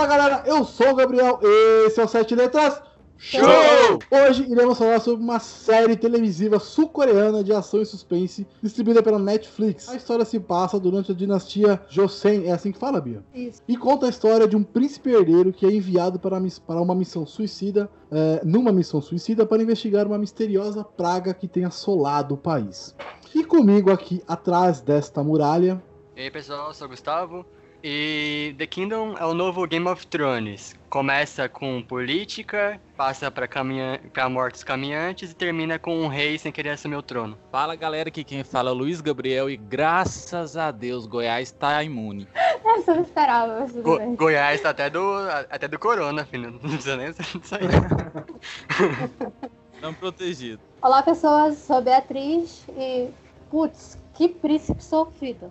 Fala galera, eu sou o Gabriel, esse é o Sete Letras Show! Hoje iremos falar sobre uma série televisiva sul-coreana de ação e suspense distribuída pela Netflix. A história se passa durante a dinastia Joseon, é assim que fala, Bia? Isso. E conta a história de um príncipe herdeiro que é enviado para, para uma missão suicida, é, numa missão suicida para investigar uma misteriosa praga que tem assolado o país. E comigo aqui atrás desta muralha, E aí pessoal, eu sou o Gustavo. E The Kingdom é o novo Game of Thrones. Começa com política, passa pra, caminha... pra mortos caminhantes e termina com um rei sem querer assumir o trono. Fala galera, aqui quem fala é o Luiz Gabriel e graças a Deus Goiás tá imune. Essa eu não esperava, Go- bem. Goiás tá até do, até do Corona, filho. Não precisa nem aí. Não protegido. Olá, pessoas. Sou Beatriz e. Putz, que príncipe sofrido.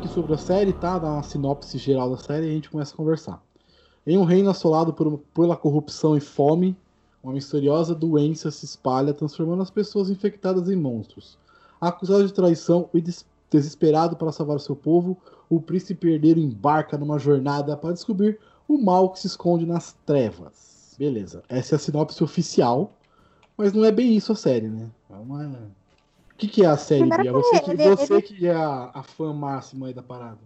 Aqui sobre a série, tá? Dar uma sinopse geral da série e a gente começa a conversar. Em um reino assolado por, pela corrupção e fome, uma misteriosa doença se espalha, transformando as pessoas infectadas em monstros. Acusado de traição e des- desesperado para salvar seu povo, o príncipe herdeiro embarca numa jornada para descobrir o mal que se esconde nas trevas. Beleza, essa é a sinopse oficial, mas não é bem isso a série, né? É uma... O que, que é a série, Você, que, ele- você ele- que é a, a fã máxima aí da parada.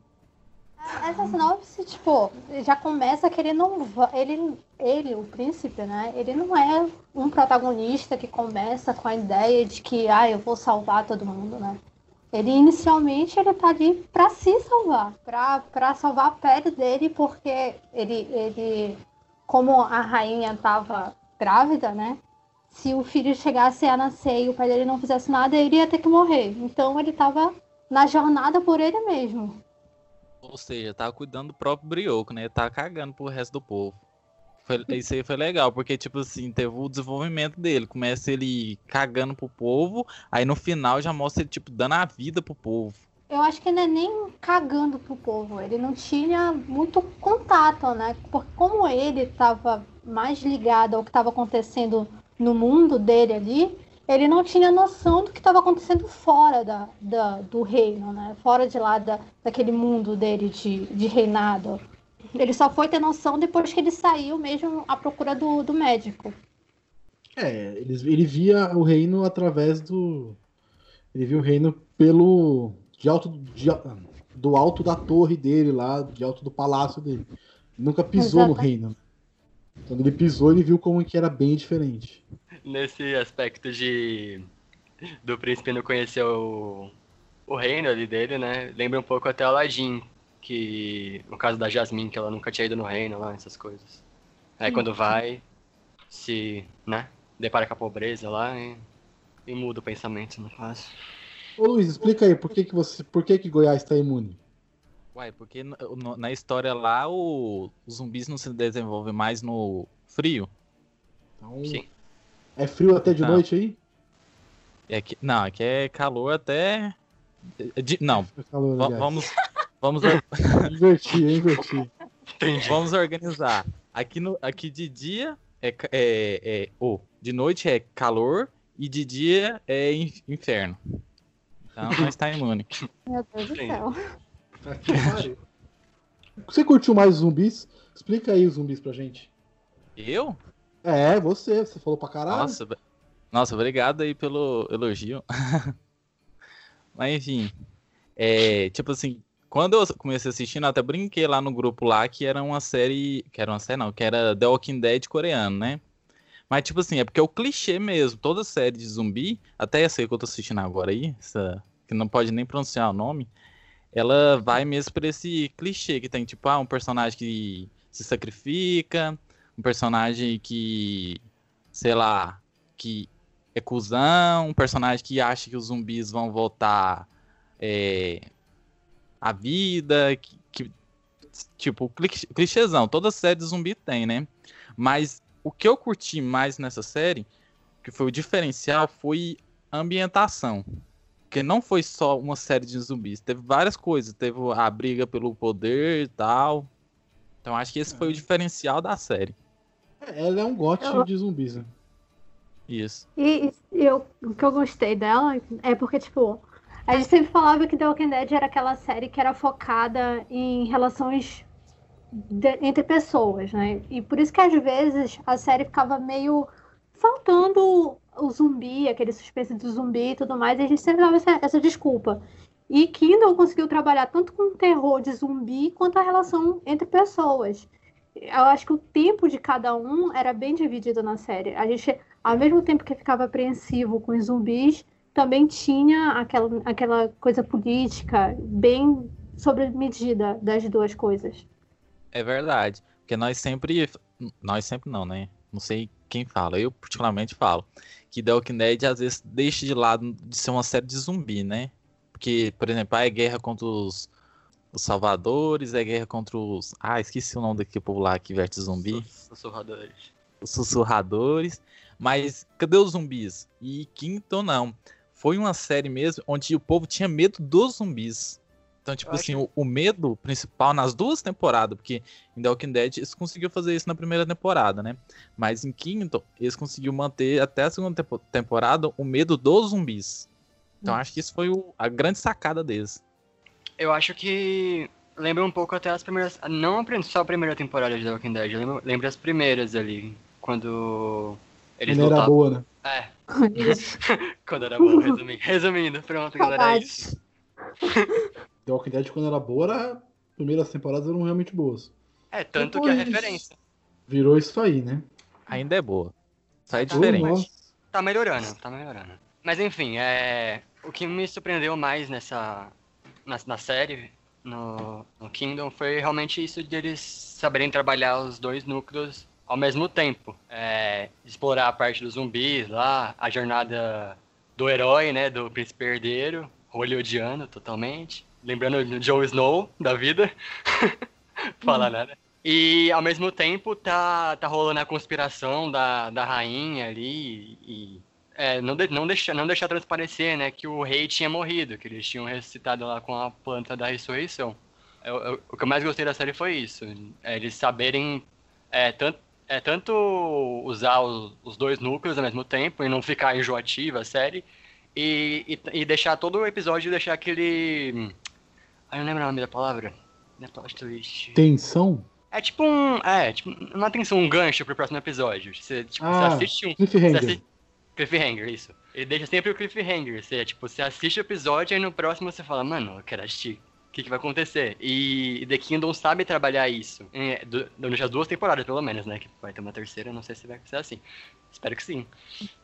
Essa sinopse, tipo, já começa que ele não ele ele, o príncipe, né? Ele não é um protagonista que começa com a ideia de que, ah, eu vou salvar todo mundo, né? Ele inicialmente ele tá ali pra se salvar, pra para salvar a pele dele, porque ele ele como a rainha tava grávida, né? Se o filho chegasse a nascer e o pai dele não fizesse nada, ele ia ter que morrer. Então ele tava na jornada por ele mesmo. Ou seja, tava cuidando do próprio brioco, né? Tava cagando pro resto do povo. Foi- isso aí foi legal, porque, tipo assim, teve o desenvolvimento dele. Começa ele cagando pro povo, aí no final já mostra ele, tipo, dando a vida pro povo. Eu acho que não é nem cagando pro povo, ele não tinha muito contato, né? Porque como ele estava mais ligado ao que estava acontecendo no mundo dele ali, ele não tinha noção do que estava acontecendo fora da, da- do reino, né? Fora de lá da, daquele mundo dele de, de reinado. Ele só foi ter noção depois que ele saiu mesmo à procura do, do médico. É, ele, ele via o reino através do. Ele via o reino pelo. De alto, de- do alto da torre dele lá, de alto do palácio dele. Nunca pisou no Exato. reino. Quando ele pisou, ele viu como que era bem diferente. Nesse aspecto de. Do príncipe não conhecer o, o reino ali dele, né? Lembra um pouco até Aladdin, que. No caso da Jasmine, que ela nunca tinha ido no reino lá, essas coisas. Aí quando vai, se. né? Depara com a pobreza lá e. E muda o pensamento, no caso. Ô Luiz, explica aí, por que, que você. Por que, que Goiás está imune? Uai, porque no- no- na história lá o, os zumbis não se desenvolvem mais no frio. Então, Sim. é frio até de Não. noite aí? É que, não, aqui é calor até. de- não, Foi calor, vamos, vamos, Inverti, eu inverti. Entendi. vamos organizar. Aqui, no, aqui de dia é, é, é oh, de noite é calor e de dia é in- inferno. Então nós tá imune. Meu Deus do céu. Você curtiu mais zumbis? Explica aí os zumbis pra gente. Eu? É, você, você falou pra caralho. Nossa, nossa, obrigado aí pelo elogio. Mas enfim, é, tipo assim, quando eu comecei assistindo, eu até brinquei lá no grupo lá que era uma série, que era uma série não, que era The Walking Dead coreano, né? Mas tipo assim, é porque é o clichê mesmo, toda série de zumbi, até essa aí que eu tô assistindo agora aí, essa, que não pode nem pronunciar o nome, ela vai mesmo pra esse clichê que tem tipo, ah, um personagem que se sacrifica, um personagem que, sei lá, que é cuzão, um personagem que acha que os zumbis vão voltar é, à vida, que, que tipo, clichêzão, toda série de zumbi tem, né? Mas o que eu curti mais nessa série, que foi o diferencial, foi a ambientação. Porque não foi só uma série de zumbis, teve várias coisas. Teve a briga pelo poder e tal. Então acho que esse foi o é. diferencial da série. É, ela é um gote eu... de zumbis, né? Isso. E, e eu, o que eu gostei dela é porque, tipo, a gente sempre falava que The Walking Dead era aquela série que era focada em relações de, entre pessoas, né? E por isso que às vezes a série ficava meio faltando o zumbi, aquele suspense de zumbi e tudo mais, e a gente sempre dava essa, essa desculpa. E Kindle conseguiu trabalhar tanto com o terror de zumbi quanto a relação entre pessoas. Eu acho que o tempo de cada um era bem dividido na série. A gente, ao mesmo tempo que ficava apreensivo com os zumbis, também tinha aquela, aquela coisa política bem sobre medida das duas coisas. É verdade. Porque nós sempre. Nós sempre não, né? Não sei quem fala. Eu, particularmente, falo. Que The Walking Dead às vezes deixa de lado de ser uma série de zumbi, né? Porque, por exemplo, é guerra contra os, os salvadores, é guerra contra os. Ah, esqueci o nome daquele povo lá que veste zumbi. Sussurradores. Os sussurradores. Mas cadê os zumbis? E Quinto não. Foi uma série mesmo onde o povo tinha medo dos zumbis. Então, tipo assim, o, o, medo principal nas duas temporadas, porque em The Walking Dead eles conseguiram fazer isso na primeira temporada, né? Mas em Quinto, eles conseguiram manter até a segunda temporada o medo dos zumbis. Então, hum. acho que isso foi o, a grande sacada deles. Eu acho que lembra um pouco até as primeiras. Não só a primeira temporada de The Walking Dead, lembra, lembra as primeiras ali. Quando eles Quando era boa, né? É. quando era boa, resumindo. Resumindo, pronto, galera. É isso. The Walking Dead, quando era boa, era... as primeiras temporadas eram realmente boas. É, tanto Depois... que a referência. Virou isso aí, né? Ainda é boa. Só é diferente. Tá melhorando, tá melhorando. Mas enfim, é... o que me surpreendeu mais nessa. na, na série, no, no Kingdom, foi realmente isso de eles saberem trabalhar os dois núcleos ao mesmo tempo. É, explorar a parte dos zumbis lá, a jornada do herói, né? Do príncipe herdeiro, hollywoodiano totalmente lembrando do Jon Snow da vida. Falar hum. nada. E ao mesmo tempo tá, tá rolando a conspiração da, da rainha ali e. É, não, de, não, deixar, não deixar transparecer, né, que o rei tinha morrido, que eles tinham ressuscitado lá com a planta da ressurreição. Eu, eu, o que eu mais gostei da série foi isso. É, eles saberem é, tanto, é, tanto usar os, os, dois núcleos ao mesmo tempo e não ficar enjoativa a série, e, e, e deixar todo o episódio deixar aquele eu não lembro o nome da palavra. Não é plot twist. Tensão? É tipo um. É, tipo, uma tensão, um gancho pro próximo episódio. Você, tipo, ah, você assiste um. Cliffhanger. Assiste, cliffhanger, isso. Ele deixa sempre o cliffhanger. Você, tipo, você assiste o episódio e no próximo você fala, mano, eu quero assistir. O que, que vai acontecer? E The Kingdom sabe trabalhar isso. É, durante as duas temporadas, pelo menos, né? Que vai ter uma terceira, não sei se vai ser assim. Espero que sim.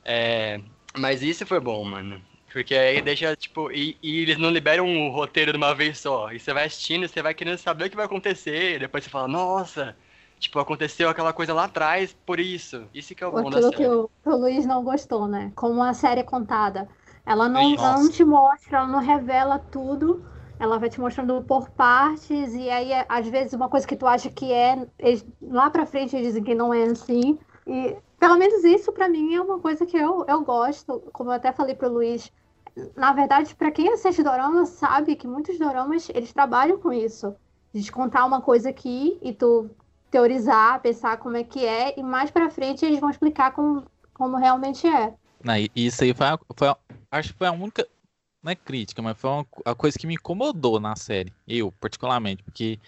É, mas isso foi bom, mano. Porque aí deixa, tipo, e, e, eles não liberam o roteiro de uma vez só. E você vai assistindo, você vai querendo saber o que vai acontecer. E depois você fala, nossa, tipo, aconteceu aquela coisa lá atrás por isso. Isso que é o bom Aquilo da série. que o, que o Luiz não gostou, né? Como a série é contada. Ela não, ela não te mostra, ela não revela tudo. Ela vai te mostrando por partes. E aí, às vezes, uma coisa que tu acha que é, lá pra frente eles dizem que não é assim. E pelo menos isso para mim é uma coisa que eu, eu gosto. Como eu até falei pro Luiz, na verdade, para quem assiste dorama, sabe que muitos doramas, eles trabalham com isso. De contar uma coisa aqui e tu teorizar, pensar como é que é, e mais pra frente eles vão explicar como, como realmente é. Não, isso aí foi, foi acho que foi a única, não é crítica, mas foi uma, a coisa que me incomodou na série, eu particularmente, porque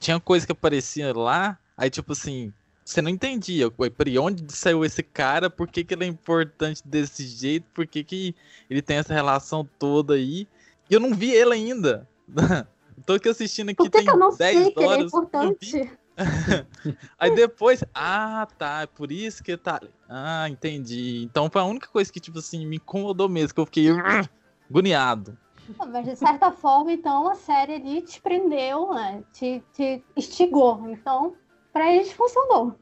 tinha coisa que aparecia lá, aí tipo assim, você não entendia, por onde saiu esse cara, por que, que ele é importante desse jeito, por que, que ele tem essa relação toda aí. E eu não vi ele ainda. Tô aqui assistindo aqui, por que tem que eu não 10 sei que horas. Ele é importante? aí depois, ah, tá, é por isso que tá. Ah, entendi. Então foi a única coisa que, tipo assim, me incomodou mesmo, que eu fiquei agoniado. Mas de certa forma, então, a série ali te prendeu, né? te, te instigou. Então, para eles funcionou.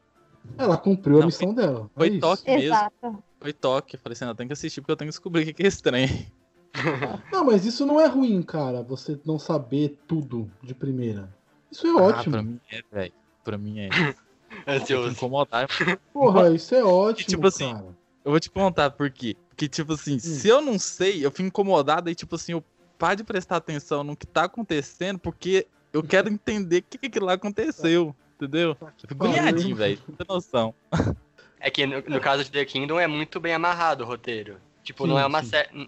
Ela cumpriu a Não, missão dela. é Foi isso. toque mesmo. Exato. Foi toque. Eu falei assim, não, tem que assistir porque eu tenho que descobrir o que é estranho. Não, mas isso não é ruim, cara. Você não saber tudo de primeira. Isso é Ah, ótimo. pra mim é, velho. Pra mim é. Eu Ansioso. incomodado. Porra, isso é ótimo, tipo assim, cara. Eu vou te contar por quê. Porque, tipo assim, se eu não sei, eu fico incomodado e, tipo assim, eu paro de prestar atenção no que tá acontecendo porque eu quero entender o que, que aquilo lá aconteceu. Entendeu? Eu fico Pariu. agoniadinho, velho. Não tem noção. É que no, no caso de The Kingdom é muito bem amarrado o roteiro. Tipo, não, Sim, é uma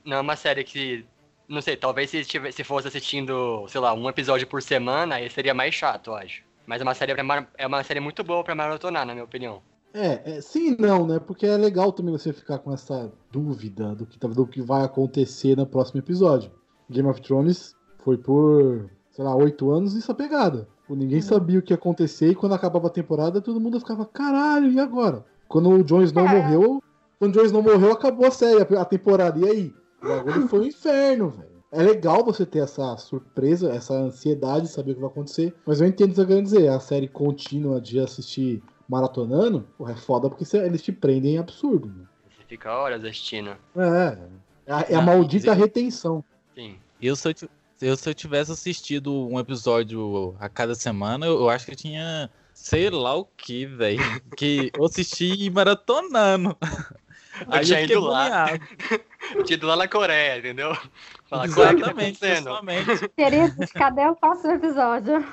não é uma série que. Não sei, talvez se, se fosse assistindo, sei lá, um episódio por semana, aí seria mais chato, eu acho. Mas é uma série, é uma série muito boa pra maratonar, na minha opinião. É, é, sim e não, né? Porque é legal também você ficar com essa dúvida do que, tá- do que vai acontecer no próximo episódio. Game of Thrones foi por, sei lá, oito anos nessa pegada. Pô, Ninguém sabia o que ia acontecer e quando acabava a temporada todo mundo ficava, caralho, e agora? Quando o Jon Snow É. morreu, quando o Jon Snow morreu, acabou a série, a- temporada. E aí? O bagulho foi um inferno, velho. É legal você ter essa surpresa, essa ansiedade de saber o que vai acontecer. Mas eu entendo o que você quer dizer. A série contínua de assistir maratonando, porra, é foda porque você- eles te prendem em absurdo. Né? Você fica horas assistindo. É. É a, é a Não, maldita retenção. Sim. Eu, se eu, eu, se eu tivesse assistido um episódio a cada semana, eu, eu acho que eu tinha. Sei lá o que, velho. Que eu assisti maratonando. Aí tinha eu fiquei ido lá. agoniado. Tido lá na Coreia, entendeu? Falar, é que tá Exatamente, acontecendo? pessoalmente. Queridos, cadê o próximo episódio?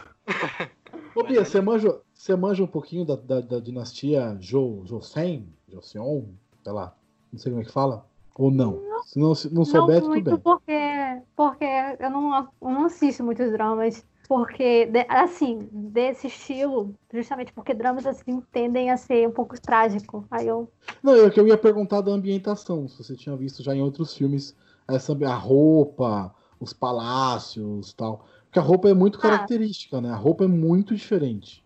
Ô, Bia, você manja, você manja um pouquinho da, da, da dinastia Jo, Joseon? Joseon? Sei lá. Não sei como é que fala. Ou não? Se não, se não souber, não tudo muito bem. porque, porque eu não, eu não assisto muitos dramas. Porque, assim, desse estilo, justamente porque dramas assim tendem a ser um pouco trágico. Aí eu. Não, eu que eu ia perguntar da ambientação, se você tinha visto já em outros filmes essa a roupa, os palácios e tal. Porque a roupa é muito Ah. característica, né? A roupa é muito diferente.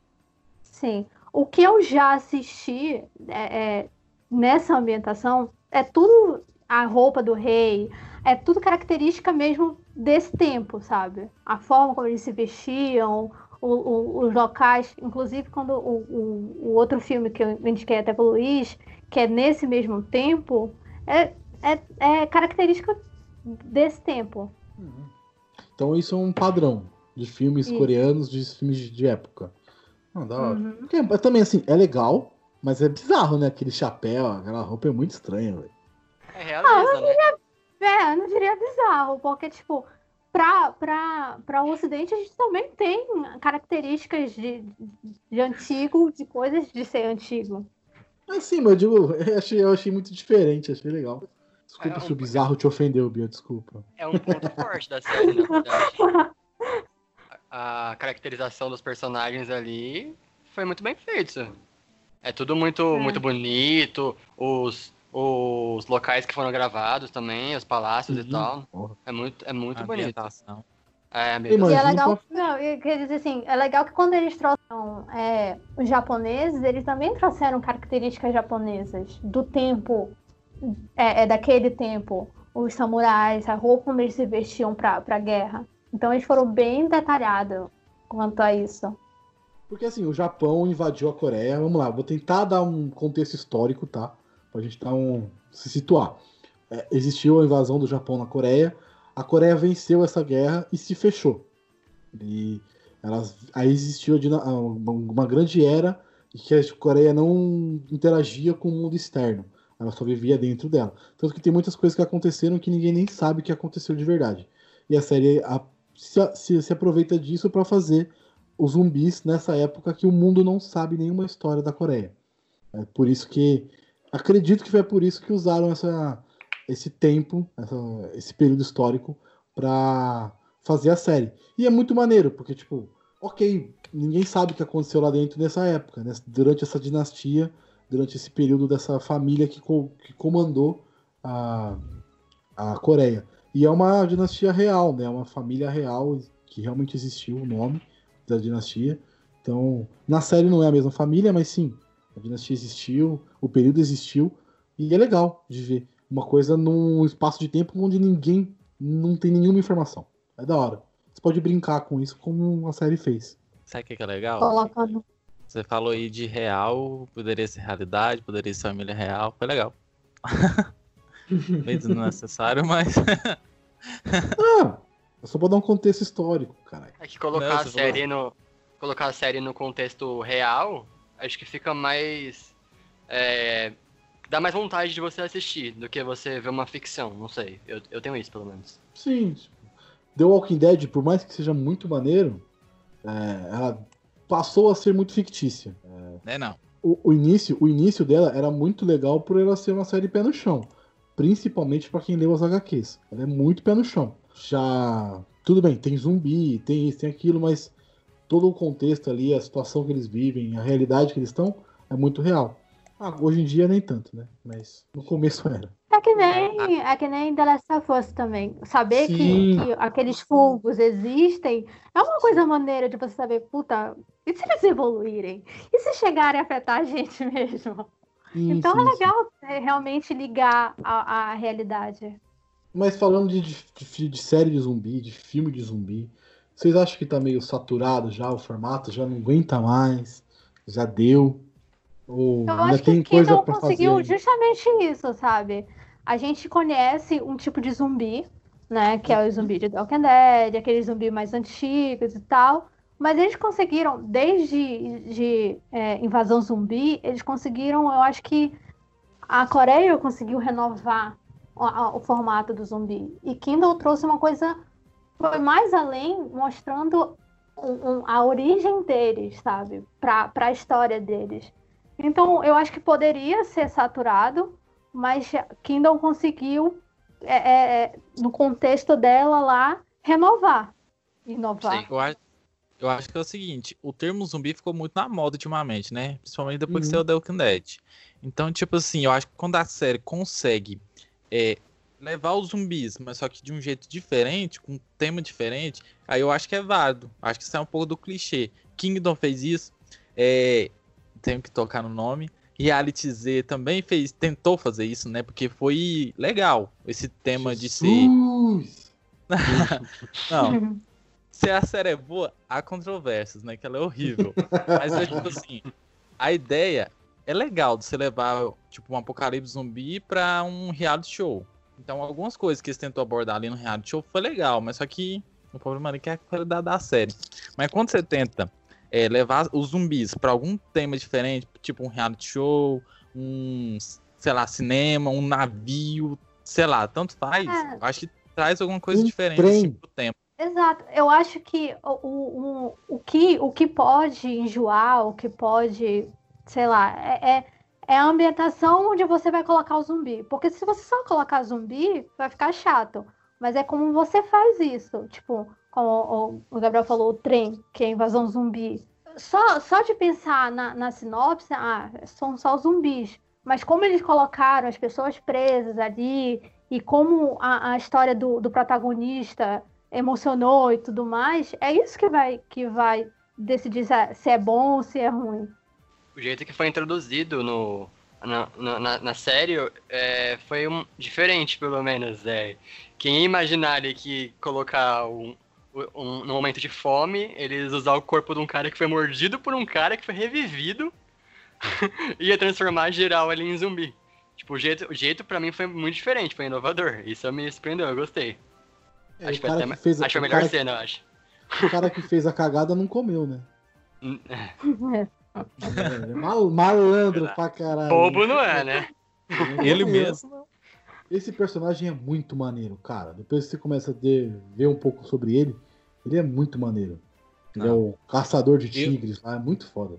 Sim. O que eu já assisti é, é, nessa ambientação é tudo a roupa do rei, é tudo característica mesmo desse tempo, sabe? A forma como eles se vestiam, o- o- os locais, inclusive quando o, o- outro filme que eu indiquei até pro Luiz, que é nesse mesmo tempo, é, é, é característica desse tempo. Então isso é um padrão de filmes Isso. coreanos, de filmes de, época. Da hora. Uhum. Também, assim, é legal, mas é bizarro, né? Aquele chapéu, aquela roupa é muito estranha, velho. É realeza, né? É, eu não diria bizarro, porque, tipo, pra, pra, pra o Ocidente a gente também tem características de, de antigo, de coisas de ser antigo. Mas sim, mas eu digo, eu achei, eu achei muito diferente, achei legal. Desculpa É, se o um- bizarro te ofendeu, Bia, desculpa. É um ponto forte da série, na verdade. A a caracterização dos personagens ali foi muito bem feita. É tudo muito, É. muito bonito. Os, os locais que foram gravados também, os palácios Uhum. e tal. Porra. É muito, é muito A bonito. É, E é legal, não, eu queria dizer assim, é legal que quando eles trouxeram é, os japoneses, eles também trouxeram características japonesas do tempo, é, é daquele tempo, os samurais, a roupa como eles se vestiam pra, pra guerra. Então eles foram bem detalhados quanto a isso. Porque assim, o Japão invadiu a Coreia. Vamos lá, vou tentar dar um contexto histórico, tá? Pra gente dar um. se situar. É, existiu a invasão do Japão na Coreia. A Coreia venceu essa guerra e se fechou. E elas, aí existiu a a- uma grande era em que a Coreia não interagia com o mundo externo. Ela só vivia dentro dela. Tanto que tem muitas coisas que aconteceram que ninguém nem sabe que aconteceu de verdade. E a série a- se, se- se aproveita disso para fazer os zumbis nessa época que o mundo não sabe nenhuma história da Coreia. É por isso que. Acredito que foi por isso que usaram essa, esse tempo, essa- esse período histórico, pra fazer a série. E é muito maneiro, porque, tipo, ok, ninguém sabe o que aconteceu lá dentro nessa época, né? durante essa dinastia, durante esse período dessa família que, co- que comandou a, a Coreia. E é uma dinastia real, né? Uma família real que realmente existiu o nome da dinastia. Então, na série não é a mesma família, mas sim, a dinastia existiu, o período existiu, e é legal de ver uma coisa num espaço de tempo onde ninguém não tem nenhuma informação. É da hora. Você pode brincar com isso como a série fez. Sabe o que que é legal? Colocando. Você falou aí de real, poderia ser realidade, poderia ser família real, foi legal. Meio desnecessário, mas. ah, é só pra dar um contexto histórico, caralho. É que colocar Não, a série no. Colocar a série no contexto real, acho que fica mais. É, dá mais vontade de você assistir do que você ver uma ficção, não sei. Eu, eu tenho isso, pelo menos. Sim. tipo, The Walking Dead, por mais que seja muito maneiro, é, ela passou a ser muito fictícia. Né, não. O, o início, o início dela era muito legal por ela ser uma série pé no chão. Principalmente pra quem leu as HQs. Ela é muito pé no chão. Já. Tudo bem, tem zumbi, tem isso, tem aquilo, mas todo o contexto ali, a situação que eles vivem, a realidade que eles estão, é muito real. Ah, hoje em dia nem tanto, né? Mas no começo era. É que nem, é que nem The Last of Us também. Saber que, Sim. que aqueles fungos existem é uma coisa maneira de você saber, puta, e se eles evoluírem? E se chegarem a afetar a gente mesmo? Sim, Então sim, é sim. legal é, realmente ligar a, a realidade. Mas falando de, de- de série de zumbi, de filme de zumbi, vocês acham que tá meio saturado já o formato? Já não aguenta mais? Já deu? Ou Eu ainda acho tem que coisa Kindle pra fazer? conseguiu ainda? justamente isso, sabe? A gente conhece um tipo de zumbi, né? Que é o zumbi de Walking Dead, aqueles zumbis mais antigos e tal. Mas eles conseguiram, desde de, é, invasão zumbi, eles conseguiram, eu acho que a Coreia conseguiu renovar o, a- o formato do zumbi. E Kindle trouxe uma coisa, foi mais além, mostrando um- um- a origem deles, sabe? Para a história deles. Então, eu acho que poderia ser saturado, mas Kindle conseguiu, é, é, é, no contexto dela lá, renovar. Inovar. Sim. Eu acho, eu acho que é o seguinte, o termo zumbi ficou muito na moda ultimamente, né? Principalmente depois que Uhum. saiu The Walking Dead. Então, tipo assim, eu acho que quando a série consegue é, levar os zumbis, mas só que de um jeito diferente, com um tema diferente, aí eu acho que é válido. Acho que sai um pouco do clichê. Kingdom fez isso, é, tenho que tocar no nome. Reality Z também fez, tentou fazer isso, né? Porque foi legal esse tema de ser. Jesus! Não, se a série é boa, há controvérsias, né? Que ela é horrível. Mas é tipo assim, a ideia é legal de você levar, tipo, um apocalipse zumbi pra um reality show. Então, algumas coisas que eles tentou abordar ali no reality show foi legal, mas só que o problema ali é a qualidade da série. Mas quando você tenta é, levar os zumbis pra algum tema diferente, tipo um reality show, um, sei lá, cinema, um navio, sei lá, tanto faz, É. eu acho que traz alguma coisa Um diferente trem. assim, pro tema. Exato. Eu acho que o, o, o, o que o que pode enjoar, o que pode, sei lá, é, é, é a ambientação onde você vai colocar o zumbi. Porque se você só colocar zumbi, vai ficar chato. Mas é como você faz isso. Tipo, como o, Gabriel falou, o trem, que é a invasão zumbi. Só, só de pensar na, na sinopse, ah, são só zumbis. Mas como eles colocaram as pessoas presas ali, e como a, a história do, do protagonista emocionou e tudo mais, é isso que vai, que vai decidir se é, se é bom ou se é ruim. O jeito que foi introduzido no, na, na, na- série é, foi um, diferente, pelo menos. É. Quem ia imaginar ali que colocar um, um, no momento de fome, eles usar o corpo de um cara que foi mordido por um cara que foi revivido ia transformar geral ali em zumbi. Tipo, o jeito, o jeito pra mim foi muito diferente, foi inovador. Isso me surpreendeu, eu gostei. É, acho que até, que fez, acho que a melhor cena, eu acho. o cara que fez a cagada não comeu, né? É, mal- malandro pra caralho. Bobo não é, né? Não Ele comeu. mesmo. Esse personagem é muito maneiro, cara. Depois que você começa a ver um pouco sobre ele, ele é muito maneiro. Ele é Não. o caçador de Eu- tigres lá, é muito foda.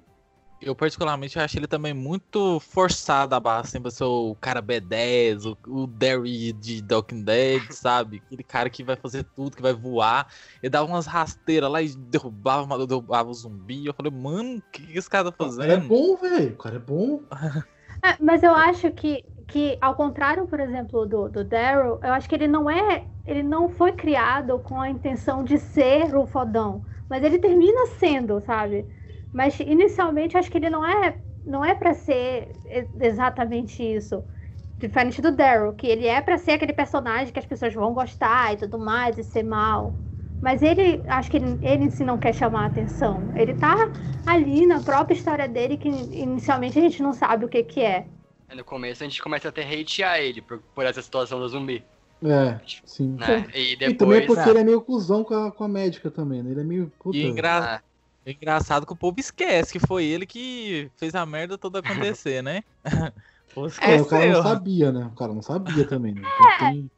Eu, particularmente, acho ele também muito forçado a barra, assim, pra ser o cara B10, o, o Derry de Walking Dead, sabe? Aquele cara que vai fazer tudo, que vai voar. Ele dava umas rasteiras lá e derrubava, derrubava o zumbi. Eu falei, mano, o que, que esse cara tá O cara é fazendo? bom, velho. O cara é bom. É, mas eu acho que, que ao contrário, por exemplo, do, do Daryl, eu acho que ele não é. Ele não foi criado com a intenção de ser o fodão. Mas ele termina sendo, sabe? Mas inicialmente acho que ele não é. Não é pra ser exatamente isso. Diferente do Daryl, que ele é pra ser aquele personagem que as pessoas vão gostar e tudo mais, e ser mal. Mas ele, acho que ele, ele em si não quer chamar a atenção. Ele tá ali na própria história dele, que inicialmente a gente não sabe o que que é. Aí No começo a gente começa até a hatear ele por, por essa situação do zumbi, É, sim. né? E E também depois... porque Ah. ele é meio cuzão com a, com a médica também, né? Ele é meio. Puta, E engra... É engraçado que o povo esquece que foi ele que fez a merda toda acontecer, né? O É, o cara não sabia, né? O cara não sabia também, né? Então tem-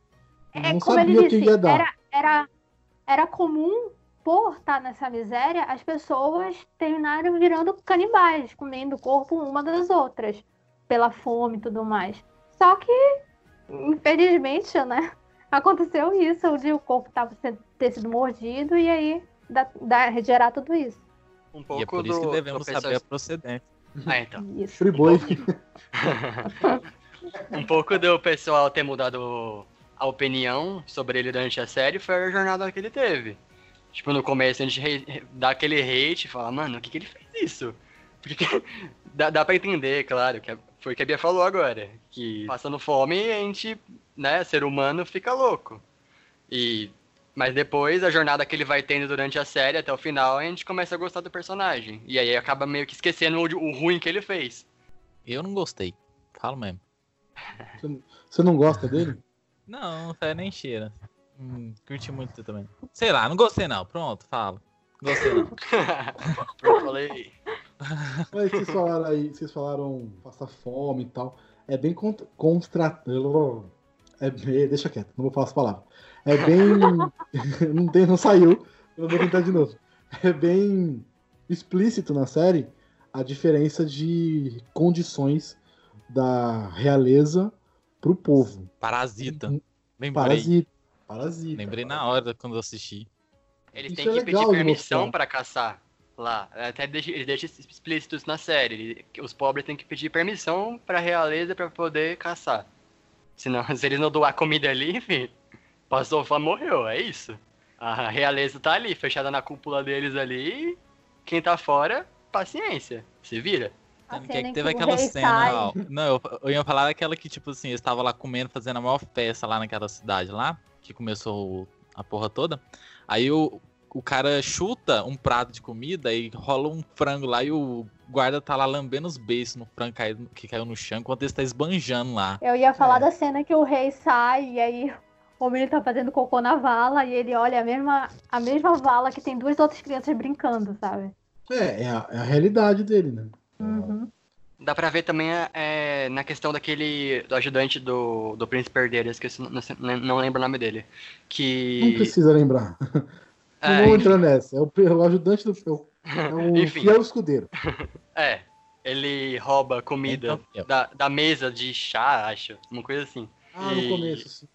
É não como sabia ele o que disse, ia dar. era, era, era comum, por estar nessa miséria, as pessoas terminarem virando canibais, comendo o corpo uma das outras, pela fome e tudo mais. Só que, infelizmente, né, aconteceu isso, de o corpo tava sendo, ter sido mordido e aí dá, dá, gerar tudo isso. Um E é pouco por isso do, que devemos saber a procedência. Ah, então. Isso. Friboi. um pouco do pessoal ter mudado a opinião sobre ele durante a série foi a jornada que ele teve. Tipo, no começo a gente re- dá aquele hate e fala, mano, o que, que ele fez isso? Porque dá, dá pra entender, claro, que é- foi o que a Bia falou agora. Que passando fome a gente, né, ser humano, fica louco. E. Mas depois, a jornada que ele vai tendo durante a série, até o final, a gente começa a gostar do personagem. E aí acaba meio que esquecendo o, o ruim que ele fez. Eu não gostei. Falo mesmo. Você não gosta dele? Não, fé nem cheira. Hum, curti muito também. Sei lá, não gostei não. Pronto, falo. Gostei não. Eu falei. Mas vocês falaram aí, vocês falaram passar fome e tal. É bem contra. contra é bem, deixa quieto, não vou falar as palavras. É bem. não, tem, não saiu, eu vou tentar de novo. É bem explícito na série a diferença de condições da realeza pro povo. Parasita. Uhum. Lembrei. Parasita. Parasita. Lembrei na hora quando eu assisti. Eles Isso têm é que legal pedir permissão pra caçar lá. Até deixa, eles deixam explícito isso na série. Ele- Os pobres têm que pedir permissão pra realeza pra poder caçar. Senão, se eles não doar comida ali, enfim, passou fome, morreu, é isso. A realeza tá ali, fechada na cúpula deles ali. Quem tá fora, paciência. Se vira. Que, cena em teve que aquela cena. ó, não, eu, eu ia falar daquela que, tipo assim, eles estavam lá comendo, fazendo a maior festa lá naquela cidade lá, que começou a porra toda. Aí o, o cara chuta um prato de comida e rola um frango lá e o guarda tá lá lambendo os beiços no frango que caiu no chão enquanto ele tá esbanjando lá. Eu ia falar É. da cena que o rei sai e aí o menino tá fazendo cocô na vala e ele olha a mesma, a mesma vala que tem duas outras crianças brincando, sabe? É, é a, é a realidade dele, né? Uhum. Dá pra ver também é, na questão daquele. do ajudante do, do Príncipe Herdeiro, esqueci, não, não, não lembro o nome dele. Não Que. precisa lembrar. É, não vou enfim. entrar nessa. É o, é o ajudante do. É o, é o Enfim. fiel escudeiro. É, ele rouba comida Então, da, da mesa de chá, acho, uma coisa assim. Ah, no E- começo. sim.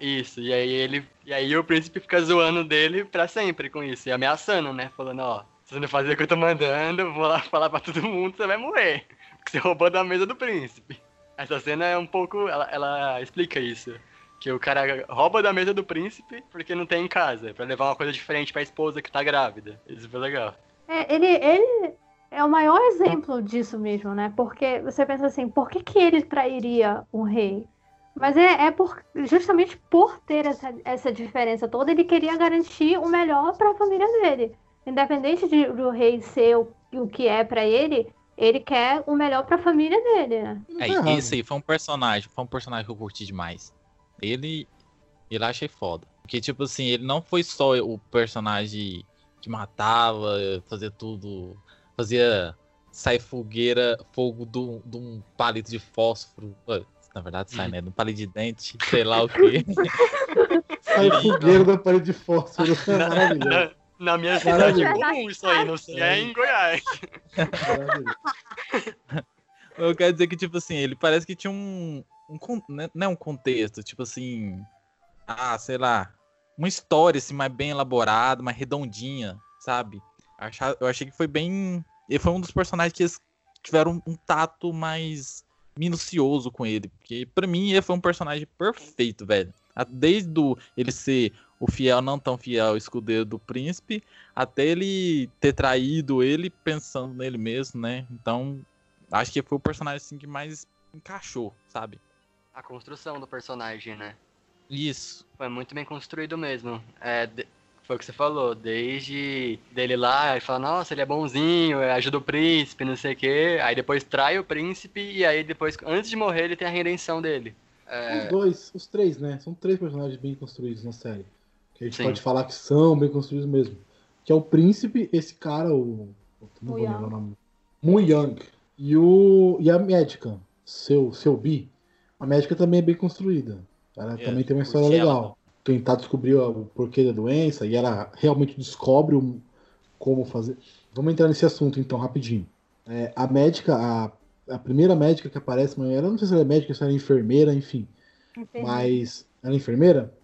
Isso, e aí ele. E aí o príncipe fica zoando dele pra sempre com isso, e ameaçando, né? Falando, ó, se você não fazer o que eu tô mandando, vou lá falar pra todo mundo, você vai morrer. Porque você roubou da mesa do príncipe. Essa cena é um pouco. Ela, ela explica isso. Que o cara rouba da mesa do príncipe porque não tem em casa, pra levar uma coisa diferente pra esposa que tá grávida. Isso foi legal. É, ele, ele é o maior exemplo disso mesmo, né? Porque você pensa assim, por que, que ele trairia o rei? Mas é, é por, justamente por ter essa, essa diferença toda, ele queria garantir o melhor para a família dele. Independente de, do rei ser o, o que é para ele, ele quer o melhor para a família dele, né? É, esse aí foi um personagem, foi um personagem que eu curti demais. Ele, ele eu achei foda. Porque, tipo assim, ele não foi só o personagem que matava, fazia tudo, fazia sair fogueira, fogo de um- de um palito de fósforo. Na verdade, sai, né? Um palito de dente, sei lá o quê. Sai fogueiro da parede de fósforo. É maravilhoso. Na, na minha cidade é comum isso aí, não sei, é em Goiás. Eu quero dizer que, tipo assim, ele parece que tinha um. um né, não é um contexto, tipo assim. Ah, sei lá. Uma história, assim, mais bem elaborada, mais redondinha, sabe? Eu achei que foi bem. Ele foi um dos personagens que eles tiveram um tato mais minucioso com ele. Porque, pra mim, ele foi um personagem perfeito, velho. Desde o, ele ser o fiel, não tão fiel escudeiro do príncipe, até ele ter traído ele pensando nele mesmo, né? Então, acho que foi o personagem assim que mais encaixou, sabe? A construção do personagem, né? Isso. Foi muito bem construído mesmo. É, Foi o que você falou, desde dele lá, ele fala, nossa, ele é bonzinho, ajuda o príncipe, não sei o quê. Aí depois trai o príncipe e aí depois, antes de morrer, ele tem a redenção dele. É... Os dois, os três, né? São três personagens bem construídos na série. Que a gente Sim. pode falar que são bem construídos mesmo. Que é o príncipe, esse cara, o. Não O vou lembrar Young. o nome. Mu Young. E, o, e a médica, seu, seu Bi. A médica também é bem construída. Ela É, também tem uma história curti ela, legal. Tentar descobrir o porquê da doença e ela realmente descobre o- como fazer. Vamos entrar nesse assunto então, rapidinho. É, a médica, a, a primeira médica que aparece, ela não sei se ela é médica, se ela é enfermeira, enfim. Mas ela é enfermeira?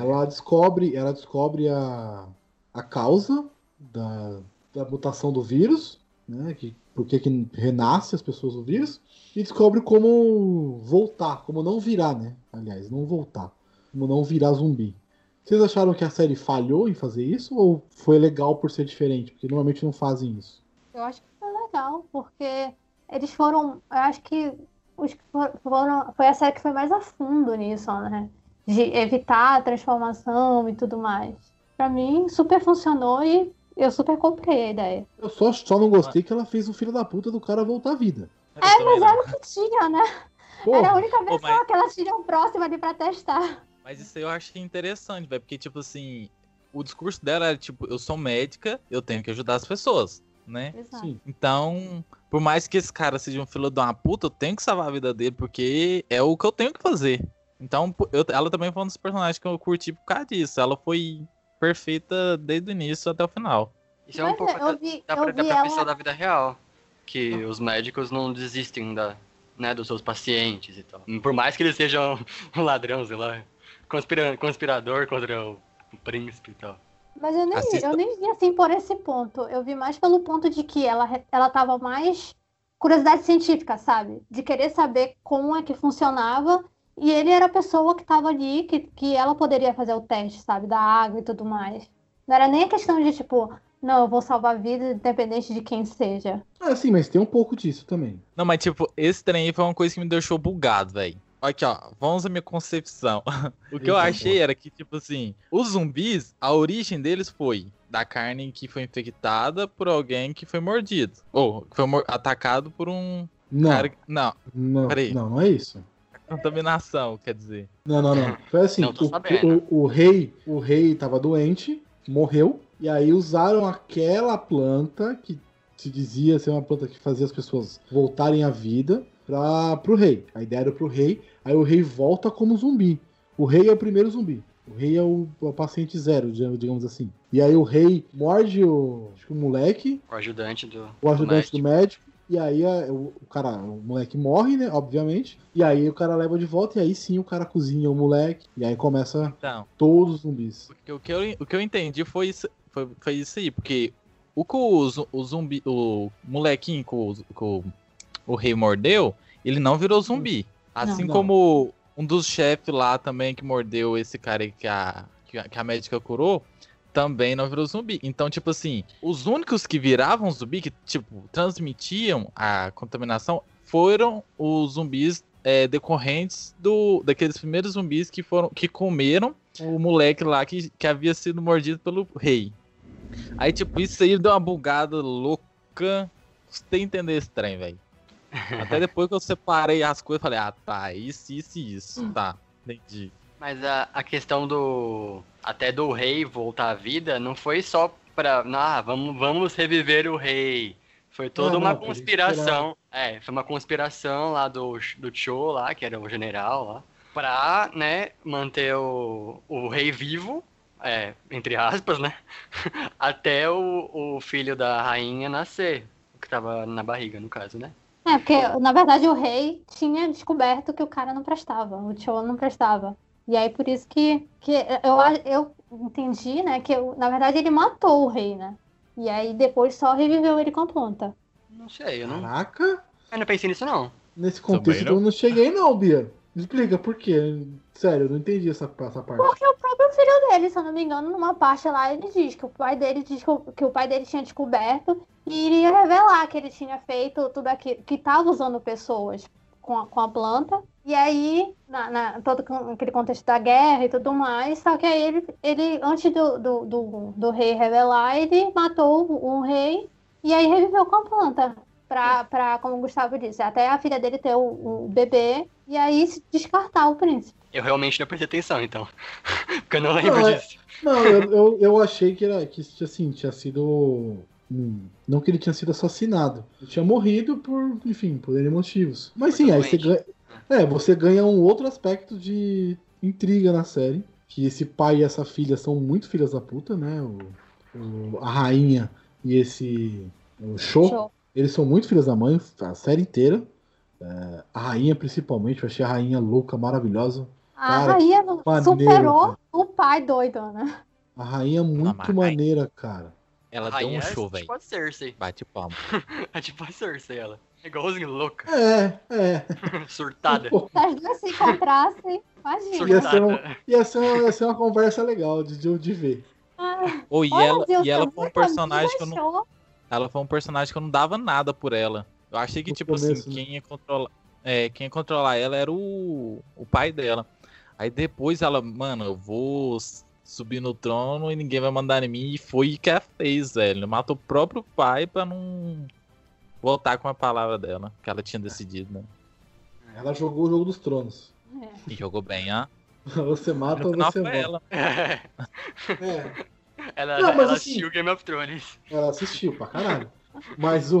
Ela descobre, ela descobre a, a causa da, da mutação do vírus, né? Que, por que que renasce as pessoas do vírus, e descobre como voltar, como não virar, né? Aliás, não voltar, como não virar zumbi. Vocês acharam que a série falhou em fazer isso ou foi legal por ser diferente? Porque normalmente não fazem isso. Eu acho que foi legal, porque eles foram. Eu acho que os foram. Foi a série que foi mais a fundo nisso, né? De evitar a transformação e tudo mais. Pra mim, super funcionou e eu super comprei a ideia. Eu só, só não gostei que ela fez o filho da puta do cara voltar à vida. É, mas era o que tinha, né? Era a Porra, única Pô, pessoa mas- que elas tinham próxima ali pra testar. Mas isso aí eu achei interessante, velho. Porque, tipo assim, o discurso dela era tipo, eu sou médica, eu tenho que ajudar as pessoas, né? Exato. sim. Então, por mais que esse cara seja um filho de uma puta, eu tenho que salvar a vida dele, porque é o que eu tenho que fazer. Então, eu- ela também foi um dos personagens que eu curti por causa disso. Ela foi perfeita desde o início até o final. Isso é um Mas pouco é, da, eu vi, da, eu da vi profissão ela. da vida real. Que os médicos não desistem da, né, dos seus pacientes e tal. Por mais que eles sejam um ladrão, sei lá, conspira, conspirador contra o, o príncipe e tal. Mas eu nem, Assista- eu nem vi assim por esse ponto. Eu vi mais pelo ponto de que ela, ela tava mais curiosidade científica, sabe? De querer saber como é que funcionava. E ele era a pessoa que tava ali, que, que ela poderia fazer o teste, sabe? Da água e tudo mais. Não era nem a questão de, tipo, não, eu vou salvar a vida independente de quem seja. Ah, sim, mas tem um pouco disso também. Não, mas tipo, esse trem aí foi uma coisa que me deixou bugado, velho. Aqui, ó, vamos à minha concepção. o que eu achei era que, tipo assim, os zumbis, a origem deles foi da carne que foi infectada por alguém que foi mordido. Ou que foi mor- atacado por um Não, cara. que- Não, não, peraí. não, não é isso. contaminação, quer dizer. Não, não, não. Foi assim, Não o, o, o rei, o rei tava doente, morreu, e aí usaram aquela planta que se dizia ser uma planta que fazia as pessoas voltarem à vida para pro rei. A ideia era pro rei, aí o rei volta como zumbi. O rei é o primeiro zumbi. O rei é o, o paciente zero, digamos assim. E aí o rei morde o, acho que o moleque, O ajudante do. o ajudante do do médico, e aí a- o, o cara, o moleque morre, né? Obviamente. E aí o cara leva de volta, e aí sim o cara cozinha o moleque, e aí começa Então, todos os zumbis. o que, eu, o que eu entendi foi isso, foi, foi isso aí, porque o que o, o zumbi, o molequinho o, que o, rei mordeu, ele não virou zumbi. Assim Não. como um dos chefes lá também que mordeu esse cara aí que a, que a, que a médica curou, também não virou zumbi. Então, tipo assim, os únicos que viravam zumbi, que, tipo, transmitiam a contaminação, foram os zumbis é, decorrentes do, daqueles primeiros zumbis que foram que comeram o moleque lá que, que havia sido mordido pelo rei. Aí, tipo, isso aí deu uma bugada louca. Você entender esse trem, velho. Até depois que eu separei as coisas, falei, ah, tá, isso, isso e isso. Tá, entendi. Mas a, a questão do. Até do rei voltar à vida não foi só pra. Ah, vamos, vamos reviver o rei. Foi toda Não, uma não, conspiração. É, foi uma conspiração lá do, do Cho lá, que era o general lá. Pra, né, manter o, o rei vivo. É, entre aspas, né? Até o, o filho da rainha nascer. Que tava na barriga, no caso, né? É, porque, na verdade, o rei tinha descoberto que o cara não prestava, o Cho não prestava. E aí, por isso que, que eu, eu entendi, né, que na verdade ele matou o rei, né? E aí depois só reviveu ele com a planta. Não sei, eu não, Caraca! eu não pensei nisso, não. Nesse Também contexto não. eu não cheguei não, Bia. Me explica por quê. Sério, eu não entendi essa, essa parte. Porque o próprio filho dele, se eu não me engano, numa parte lá, ele diz que o pai dele diz que o, pai dele tinha descoberto e iria revelar que ele tinha feito tudo aquilo, que estava usando pessoas com a, com a planta E aí, na, na- todo aquele contexto da guerra e tudo mais, só que aí ele, ele antes do, do, do, do rei revelar, ele matou um rei e aí reviveu com a planta. Pra, pra, como o Gustavo disse, até a filha dele ter o, o bebê e aí descartar o príncipe. Eu realmente não prestei atenção, então. Porque eu não lembro Não, é- disso. Não, eu, eu, eu achei que era que assim, tinha sido. hum, não que ele tinha sido assassinado. Ele tinha morrido por, enfim, por N motivos. Mas sim, aí você ganha. É, você ganha um outro aspecto de intriga na série. Que esse pai e essa filha são muito filhas da puta, né? O, o- a rainha e esse. O show. Show. Eles são muito filhos da mãe, a série inteira. É, a rainha, principalmente, eu achei a rainha louca, maravilhosa. A Cara, rainha maneiro, superou cara. o pai doido, né? A rainha muito mas a maneira, cara. Ela A deu um é show, velho. Tipo a Cersei. Bate palma. É tipo a Cersei, ela. É igualzinho louca. É, é. Surtada. Pô, Se as duas se encontrassem, imagina. Ia ser, um- ia, ser uma, ia ser uma conversa legal de, de, de ver. Ah, Ou e ela, Deus, e ela tá foi um muito personagem que eu não, ela foi um personagem que eu não dava nada por ela. Eu achei que, No tipo começo, assim, né? quem ia controlar. É, quem ia controlar ela era o, o pai dela. Aí depois ela, mano, eu vou subir no trono e ninguém vai mandar em mim. E foi o que ela fez, velho. Matou o próprio pai pra não voltar com a palavra dela, que ela tinha decidido, né? Ela jogou o jogo dos tronos. É. E jogou bem, ah. Você mata ou você morre. ela. É, ela Não, mas ela assim- assistiu Game of Thrones. ela assistiu pra caralho. Mas o,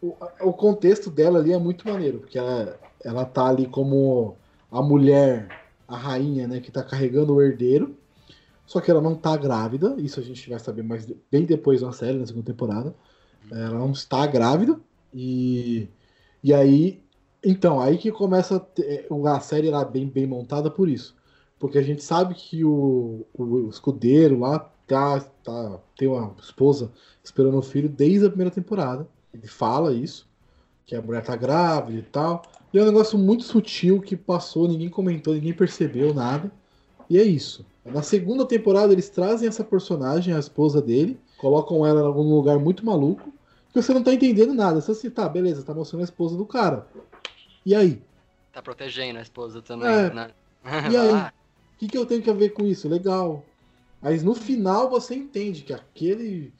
o, o contexto dela ali é muito maneiro, porque ela, ela tá ali como a mulher, a rainha, né, que tá carregando o herdeiro. Só que ela não tá grávida, isso a gente vai saber mais bem depois na série, na segunda temporada. Ela não está grávida. E, e aí. Então, aí que começa a, a série lá bem, bem montada por isso. Porque a gente sabe que o, o escudeiro lá tá, tá, tem uma esposa esperando o filho desde a primeira temporada. Ele fala isso, que a mulher tá grávida e tal. E é um negócio muito sutil que passou, ninguém comentou, ninguém percebeu nada. E é isso. Na segunda temporada eles trazem essa personagem, a esposa dele, colocam ela em algum lugar muito maluco, que você não tá entendendo nada. Você assim, tá, beleza, tá mostrando a esposa do cara. E aí? Tá protegendo a esposa também, É. né? E aí? Ah, O que, que eu tenho que ver com isso? Legal. Mas no final você entende que aquele.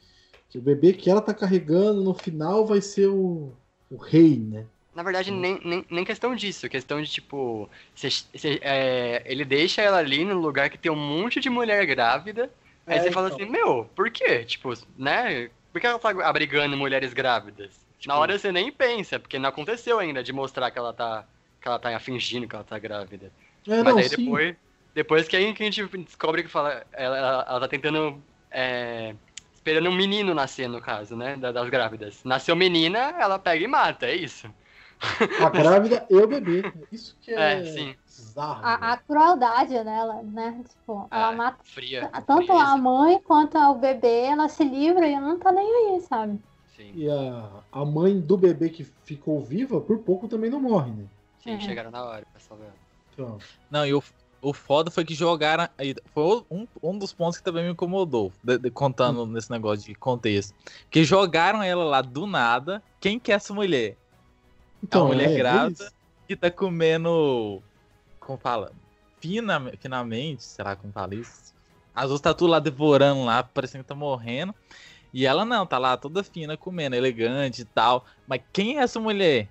que o bebê que ela tá carregando no final vai ser o, o rei, né? Na verdade, nem, nem, nem questão disso. Questão de, tipo, cê- cê- é, ele deixa ela ali no lugar que tem um monte de mulher grávida. Aí É, você fala então. assim, meu, por quê? Tipo, né? Por que ela tá abrigando mulheres grávidas? Na hora você nem pensa, porque não aconteceu ainda de mostrar que ela tá. que ela tá fingindo que ela tá grávida. É, Mas não, aí sim. depois. Depois que, aí que a gente descobre que fala. Ela, ela, ela tá tentando. é, esperando um menino nascer, no caso, né? da- Das grávidas. Nasceu menina, ela pega e mata, é isso. A grávida e o bebê. Isso que é, É, sim. bizarro. A, a crueldade dela, né? Tipo, ela Ah, mata Fria. tanto frieza, a mãe quanto o bebê, ela se livra e não tá nem aí, sabe? Sim, E a, a mãe do bebê que ficou viva, por pouco também não morre, né? sim, Uhum. chegaram na hora pra salvar ela. Então, Não, e o, o foda foi que jogaram. aí Foi um, um dos pontos que também me incomodou, de- de- contando nesse negócio de contexto. Que jogaram ela lá do nada. Quem que é essa mulher? Então mulher é, grávida. é. Que tá comendo. Como fala? Fina, finamente, será como fala isso? As outras tá tudo lá devorando lá, parecendo que tá morrendo. E ela não, tá lá toda fina, comendo, elegante e tal. Mas quem é essa mulher?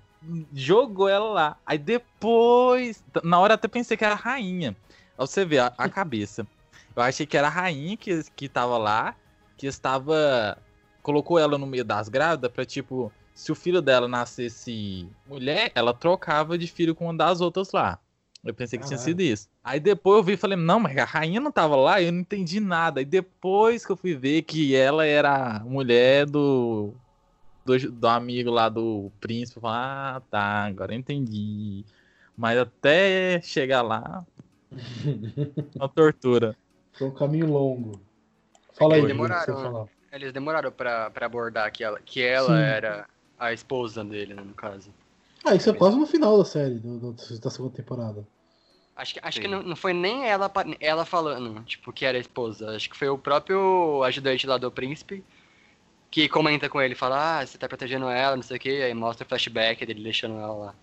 Jogou ela lá. Aí depois. Na hora até pensei que era a rainha. Aí você vê a, a cabeça. Eu achei que era a rainha que, que tava lá, que estava. Colocou ela no meio das grávidas pra tipo. Se o filho dela nascesse mulher, ela trocava de filho com uma das outras lá. Eu pensei que tinha Caralho. sido isso. Aí depois eu vi e falei, não, mas a rainha não tava lá, eu não entendi nada. Aí depois que eu fui ver que ela era mulher do, do, do amigo lá do príncipe, eu falei, ah, tá, agora eu entendi. Mas até chegar lá, uma tortura. Foi um caminho longo. Fala aí, Eles demoraram. Eles demoraram pra, pra abordar que ela, que ela Sim. era a esposa dele, né, no caso. Ah, isso é quase no final da série, do- do- da segunda temporada. Acho que, acho Sim. que não, não foi nem ela, ela falando, tipo, que era a esposa. Acho que foi o próprio ajudante lá do príncipe que comenta com ele, fala, ah, você tá protegendo ela, não sei o que, aí mostra o flashback dele deixando ela lá.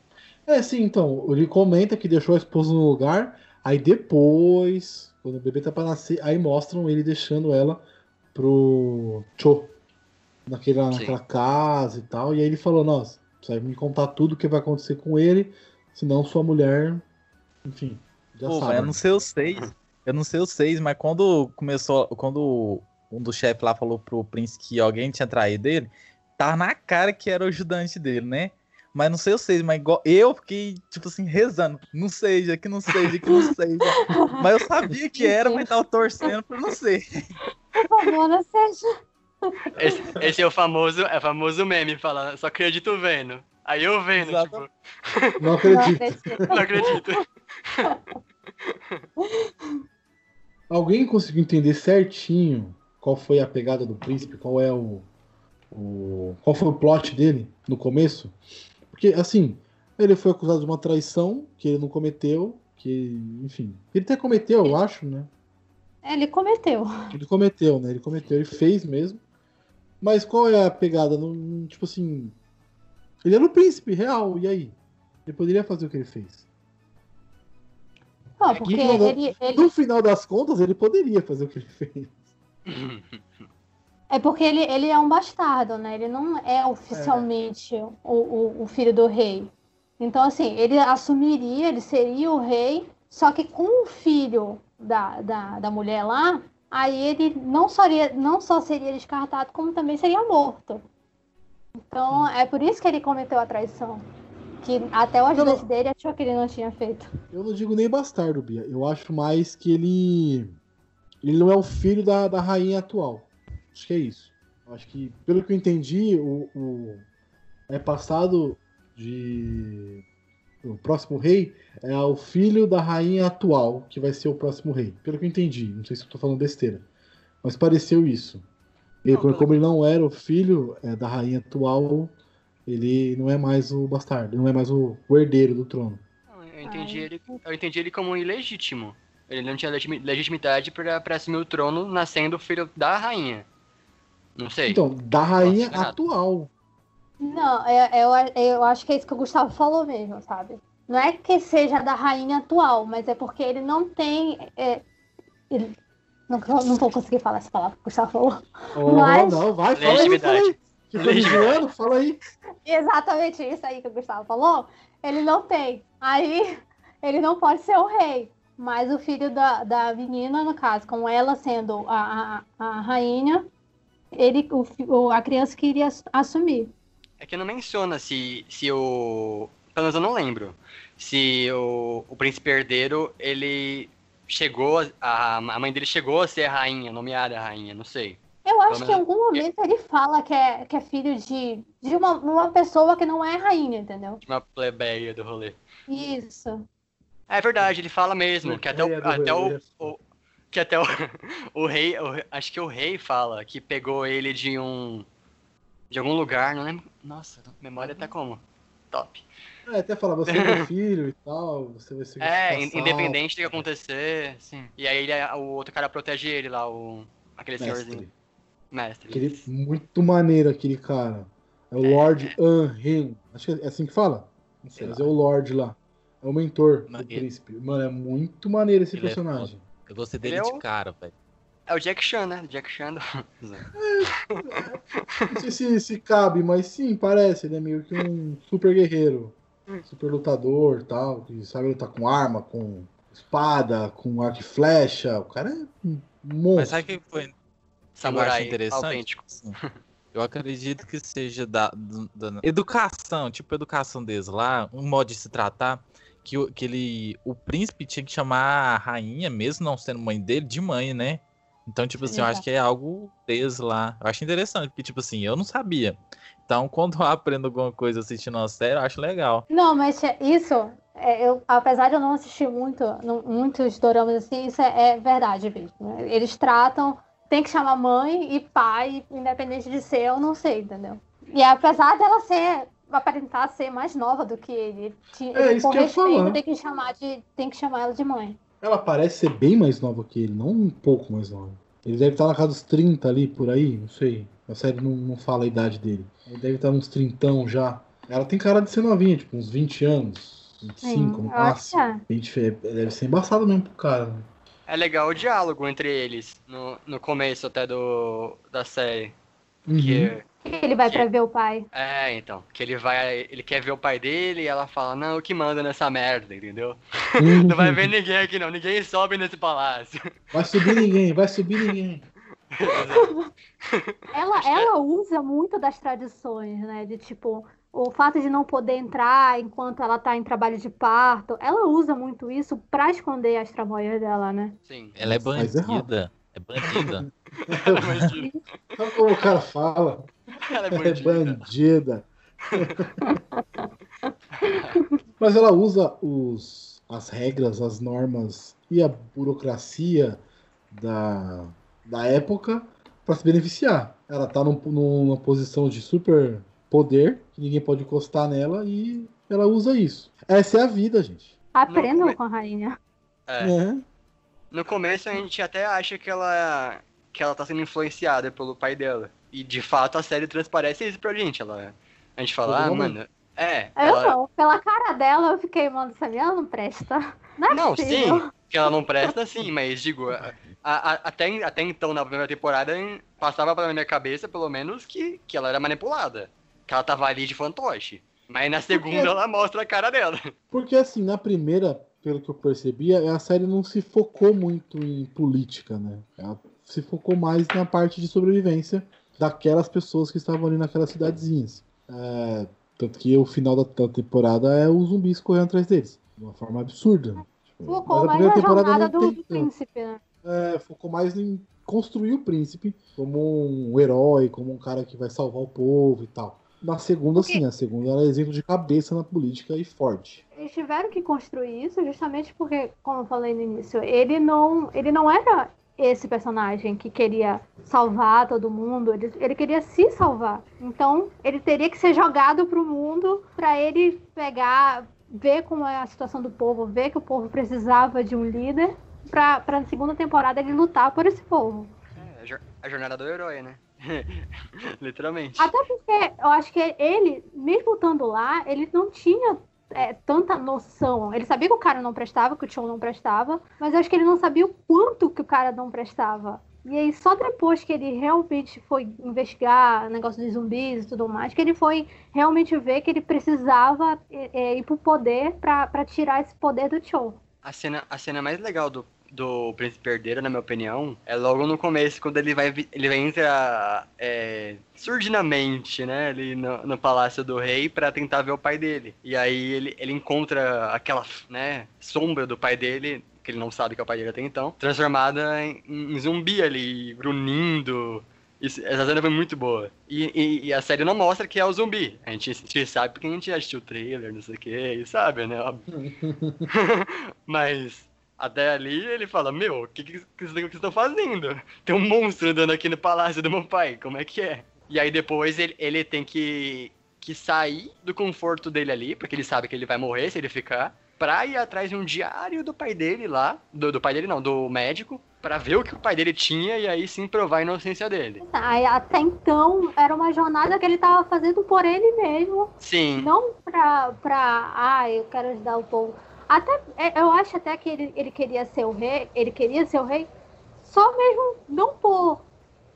É, sim, então, ele comenta que deixou a esposa no lugar, aí depois, quando o bebê tá pra nascer, aí mostram ele deixando ela pro Cho, naquela, naquela casa e tal, e aí ele falou, nossa, você vai me contar tudo o que vai acontecer com ele, senão sua mulher, enfim, já Pô, sabe. mas eu não sei os seis. Eu não sei os seis, mas quando começou. Quando um dos chefes lá falou pro príncipe que alguém tinha traído ele, tava na cara que era o ajudante dele, né? Mas não sei os seis, mas igual eu fiquei, tipo assim, rezando. Não seja, que não seja, que não seja. mas eu sabia que era, mas tava torcendo pra não ser. Por favor, não seja. Esse, esse é o famoso, é o famoso meme, falando, só acredito vendo. Aí eu vendo, Exato. tipo, Não acredito. acredito. não acredito. Alguém conseguiu entender certinho qual foi a pegada do príncipe, qual é o, o qual foi o plot dele no começo? Porque assim, ele foi acusado de uma traição que ele não cometeu, que, enfim, ele até cometeu, eu acho, né? Ele cometeu. Ele cometeu, né? Ele cometeu, ele fez mesmo. Mas qual é a pegada? Não, tipo assim, ele era o príncipe real, e aí? Ele poderia fazer o que ele fez. Não, É que porque no- ele, ele, No final das contas, ele poderia fazer o que ele fez. É porque ele, ele é um bastardo, né? Ele não é oficialmente o, o, o filho do rei. Então, assim, ele assumiria, ele seria o rei, só que com o filho da, da, da mulher lá, aí ele não, seria, não só seria descartado, como também seria morto. Então, é por isso que ele cometeu a traição. Que até o ajudante dele achou que ele não tinha feito. Eu não digo nem bastardo, Bia. Eu acho mais que ele. Ele não é o filho da, da rainha atual. Acho que é isso. Acho que, pelo que eu entendi, o, o- é passado de. O próximo rei é o filho da rainha atual, que vai ser o próximo rei. Pelo que eu entendi. Não sei se eu tô falando besteira. Mas pareceu isso. Ele, Não, como ele não era o filho é, da rainha atual, ele não é mais o bastardo, não é mais o, herdeiro do trono. Eu entendi, Ai. ele, eu entendi ele como ilegítimo. Ele não tinha legitimi- legitimidade pra, pra assumir o trono nascendo filho da rainha. Não sei. Então, da rainha atual. Não, é- eu, eu acho que é isso que o Gustavo falou mesmo, sabe? Não é que seja da rainha atual, mas é porque ele não tem. é, ele- não, não vou conseguir falar essa palavra que o Gustavo falou. Oh, Mas- não, vai, fala aí, fala aí. Me Legitimidade. zoando, fala aí. Exatamente isso aí que o Gustavo falou. Ele não tem. Aí ele não pode ser o rei. Mas o filho da, da menina, no caso, com ela sendo a, a, a rainha, ele, o, a criança queria ass- assumir. É que não menciona se, se o. Pelo menos eu não lembro. Se o, o príncipe herdeiro, ele chegou. A, a mãe dele chegou a ser a rainha, nomeada a rainha, não sei. Eu acho que em algum momento ele fala que é, que é filho de, de uma, uma pessoa que não é rainha, entendeu? De uma plebeia do rolê. Isso. É verdade, ele fala mesmo, que até o, até o, o- que até o, o rei, o rei- acho que o rei fala que pegou ele de um de algum lugar, não lembro. Nossa, memória tá como? Top. É, até falar, você é meu filho e tal, você vai ser É, vassal, independente do que acontecer, sim. E aí ele, o outro cara protege ele lá, o aquele senhorzinho, mestre. mestre. Aquele, muito maneiro aquele cara. É o Lord Anren. Acho que é assim que fala? Não sei, Sei mas lá. é o Lord lá. É o mentor do príncipe. Mano, é muito maneiro esse Ele é personagem. Eu gostei dele Ele é de o- cara, velho. É o Jack Chan, né? Jack Chan do... Não sei se, se cabe, mas sim, parece. Ele é meio que um super guerreiro. Super lutador tal. Que sabe lutar com arma, com espada, com arco e flecha. O cara é um monstro. Mas sabe o que foi? samurai interessante? autêntico. Eu acredito que seja da, da educação, tipo educação deles lá, um modo de se tratar, que, que ele, o príncipe tinha que chamar a rainha, mesmo não sendo mãe dele, de mãe, né? Então, tipo assim, eu acho que é algo deles lá. Eu acho interessante, porque, tipo assim, eu não sabia. Então, quando eu aprendo alguma coisa assistindo uma série, eu acho legal. Não, mas é- isso, é, eu, apesar de eu não assistir muito, não- muitos doramas assim, isso é, é verdade mesmo. né? Eles tratam, tem que chamar mãe e pai, independente de ser, eu não sei, entendeu? E apesar dela ser, aparentar ser mais nova do que ele, É, ele, eu ia respeito, tem que chamar de, tem que chamar ela de mãe. Ela parece ser bem mais nova que ele, não um pouco mais nova. Ele deve estar na casa dos 30 ali, por aí, não sei. A série não, não fala a idade dele. Ele deve estar uns trintão já. Ela tem cara de ser novinha, tipo, uns 20 anos, 25 Sim, no máximo. 20, deve ser embaçado mesmo pro cara. né? É legal o diálogo entre eles no, no começo até do, da série. Uhum. Que, Ele vai Que- pra ver o pai. é, então. Que ele vai. Ele quer ver o pai dele e ela fala, não, o que manda nessa merda, entendeu? Uhum. Não vai ver ninguém aqui não, ninguém sobe nesse palácio. Vai subir ninguém, vai subir ninguém. Ela, é- ela usa muito das tradições, né? De tipo, o fato de não poder entrar enquanto ela tá em trabalho de parto. Ela usa muito isso pra esconder as tramóias dela, né? Sim. Ela é bandida. É bandida. É bandida. Sabe como o cara fala? Ela é É bandida. bandida. Mas ela usa os, as regras, as normas e a burocracia da, da época para se beneficiar. Ela tá num- numa posição de super poder, que ninguém pode encostar nela, e ela usa isso. Essa é a vida, gente. Aprendam come- com a rainha. É. É. No começo a gente até acha que ela que ela tá sendo influenciada pelo pai dela. E de fato a série transparece isso pra gente. Ela, a gente fala, ah, mano, é. Eu ela- não, pela cara dela eu fiquei, mano, essa menina não presta. Não é Não, possível. sim, que ela não presta, sim, mas digo, a- a- até, até então, na primeira temporada, passava pela minha cabeça, pelo menos, que, que ela era manipulada. Que ela tava ali de fantoche. Mas na segunda ela mostra a cara dela. Porque assim, na primeira, pelo que eu percebi, a série não se focou muito em política, né? Ela se focou mais na parte de sobrevivência daquelas pessoas que estavam ali naquelas cidadezinhas. É, tanto que o final da, da temporada é os zumbis correndo atrás deles. De uma forma absurda. né? Tipo, Focou mais na jornada do, tem do príncipe, né? É, focou mais em construir o príncipe como um herói, como um cara que vai salvar o povo e tal. Na segunda, sim, a segunda ela é exemplo de cabeça na política e forte. Eles tiveram que construir isso justamente porque, como eu falei no início, ele não, ele não era esse personagem que queria salvar todo mundo, ele, ele queria se salvar. Então, ele teria que ser jogado pro mundo para ele pegar, ver como é a situação do povo, ver que o povo precisava de um líder, pra, pra na segunda temporada ele lutar por esse povo. É, a jornada do herói, né? Literalmente. Até porque eu acho que ele, mesmo estando lá, ele não tinha é, tanta noção. Ele sabia que o cara não prestava, que o show não prestava, mas eu acho que ele não sabia o quanto que o cara não prestava. E aí, só depois que ele realmente foi investigar o negócio dos zumbis e tudo mais, que ele foi realmente ver que ele precisava é, é, ir pro poder pra tirar esse poder do show. A cena, a cena mais legal do, do Príncipe Herdeiro, na minha opinião, é logo no começo, quando ele vai, ele vai entrar é, surdinamente, né, ali no, no Palácio do Rei pra tentar ver o pai dele. E aí ele, ele encontra aquela, né, sombra do pai dele, que ele não sabe que é o pai dele até então, transformada em, em zumbi ali, grunindo. Isso- essa cena foi muito boa. E, e- e a série não mostra que é o zumbi. A gente, a gente sabe porque a gente assistiu o trailer, não sei o que, e sabe, né? Óbvio. Mas até ali ele fala, meu, o que, que, que vocês estão fazendo? Tem um monstro andando aqui no palácio do meu pai, como é que é? E aí depois ele, ele tem que, que sair do conforto dele ali, porque ele sabe que ele vai morrer se ele ficar, pra ir atrás de um diário do pai dele lá, do, do pai dele não, do médico, pra ver o que o pai dele tinha e aí sim provar a inocência dele. Até então, era uma jornada que ele tava fazendo por ele mesmo, Sim, Não pra, pra. Ah, eu quero ajudar o povo. Até, é, eu acho até que ele, ele queria ser o rei. Ele queria ser o rei só mesmo, não por,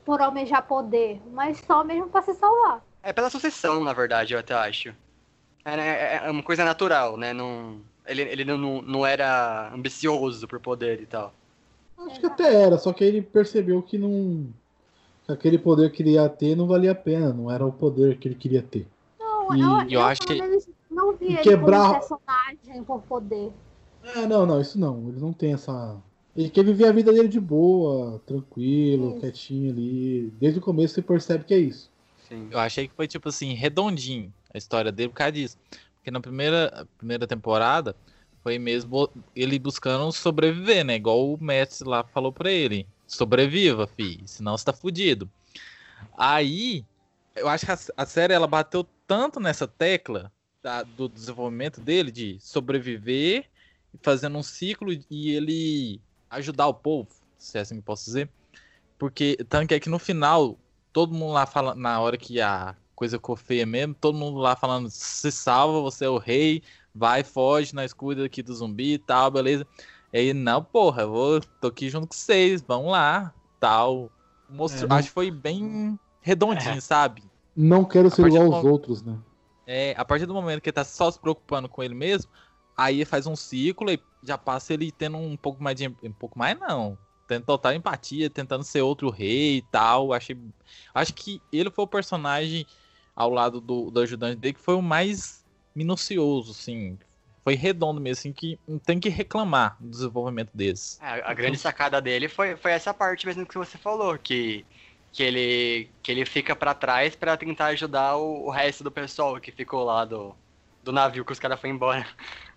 por almejar poder, mas só mesmo pra se salvar. é pela sucessão, na verdade, eu até acho. É, né, é uma coisa natural, né? Não, ele ele não, não, não era ambicioso por poder e tal. Acho que até era, só que ele percebeu que não. que aquele poder que ele ia ter não valia a pena, não era o poder que ele queria ter. Não, E eu, eu eu, acho que- e ele quebrar- como personagem por poder. É, não, não, isso não. Ele não tem essa. Ele quer viver a vida dele de boa, tranquilo, Isso. quietinho ali. Desde o começo você percebe que é isso. Sim. Eu achei que foi, tipo assim, redondinho a história dele por causa disso. Porque na primeira, primeira temporada foi mesmo ele buscando sobreviver, né? Igual o mestre lá falou pra ele. Sobreviva, fi, senão você tá fudido. Aí, eu acho que a, a série ela bateu tanto nessa tecla da- do desenvolvimento dele de sobreviver, fazendo um ciclo e ele ajudar o povo, se é assim que posso dizer. Porque tanto que aqui no final todo mundo lá fala na hora que a coisa ficou feia mesmo, todo mundo lá falando, se salva, você é o rei, vai, foge, nós cuida aqui do zumbi e tal, beleza. E aí, não, porra, eu vou, tô aqui junto com vocês, vamos lá, tal. Mostrou, É, não- Acho que foi bem redondinho, É. sabe? Não quero ser igual aos outros, né? É, a partir do momento que ele tá só se preocupando com ele mesmo, aí faz um ciclo e já passa ele tendo um pouco mais de. Um pouco mais não. Tendo total empatia, tentando ser outro rei e tal. Achei. Acho que ele foi o personagem ao lado do, do ajudante dele que foi o mais minucioso, assim. Foi redondo mesmo, assim, que não tem que reclamar do desenvolvimento desses. É, a grande sacada dele foi, foi essa parte mesmo que você falou, que, que, ele, que ele fica pra trás pra tentar ajudar o, o resto do pessoal que ficou lá do, do navio, que os caras foram embora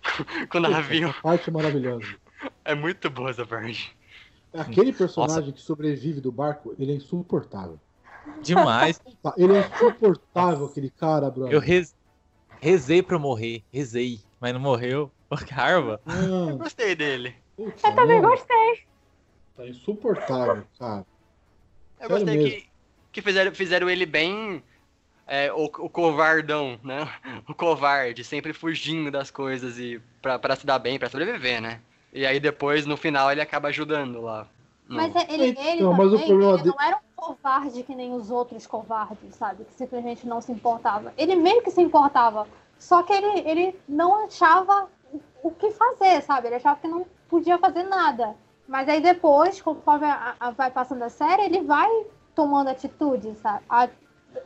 com o navio. Essa parte maravilhosa. É muito boa essa parte. Aquele personagem que sobrevive do barco, ele é insuportável. Demais. Ele é insuportável, aquele cara, brother. Eu rez- rezei pra morrer, rezei, mas não morreu. Carva. Eu Mano, gostei dele. putz, Eu também mano, gostei. Tá insuportável, cara. Eu Sério gostei mesmo. que, que fizeram, fizeram ele bem. é, o, o covardão, né? O covarde, sempre fugindo das coisas e pra, pra se dar bem, pra sobreviver, né? E aí depois, no final, ele acaba ajudando lá. no- Mas é, ele, ele Então, também, ele dele- não era um covarde que nem os outros covardes, sabe? Que simplesmente não se importava. Ele meio que se importava. Só que ele, ele não achava o- o que fazer, sabe? Ele achava que não podia fazer nada. Mas aí depois, conforme a- a- vai passando a série, ele vai tomando atitude, sabe? A-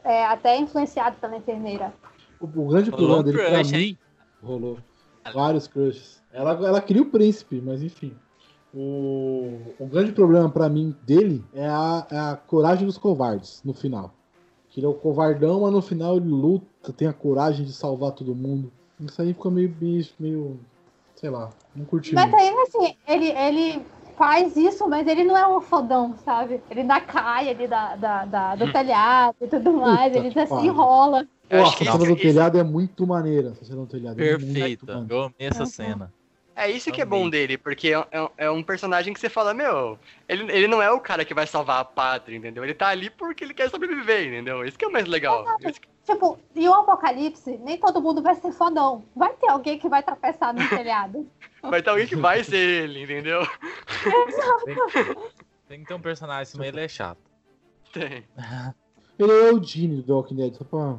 é, até influenciado pela enfermeira. O, o grande Rolou problema dele pra crush, mim. hein? Rolou. Vários crushes. Ela, ela queria o príncipe, mas enfim. O, o grande problema pra mim dele é a, é a coragem dos covardes no final. Que ele é o covardão, mas no final ele luta, tem a coragem de salvar todo mundo. Isso aí ficou meio, meio, meio sei lá, não curti Mas muito. aí, assim, ele, ele faz isso, mas ele não é um fodão, sabe? Ele ainda cai ali da, da, da- do telhado e tudo mais, Puta ele se enrola. Eu Pô, acho a cena do telhado é muito maneira. A cena do telhado é muito Perfeita. maneira. Eu amei essa Uhum. cena. É isso que é bom dele, porque é, é- é um personagem que você fala, meu, ele, ele não é o cara que vai salvar a pátria, entendeu? Ele tá ali porque ele quer sobreviver, entendeu? Isso que é o mais legal. Que- Tipo, e o apocalipse, nem todo mundo vai ser fodão. Vai ter alguém que vai tropeçar no telhado. Vai ter alguém que vai ser ele, entendeu? Tem que ter um personagem mas ele é chato. Tem. Ele é o Gene do The Walking Dead, só pra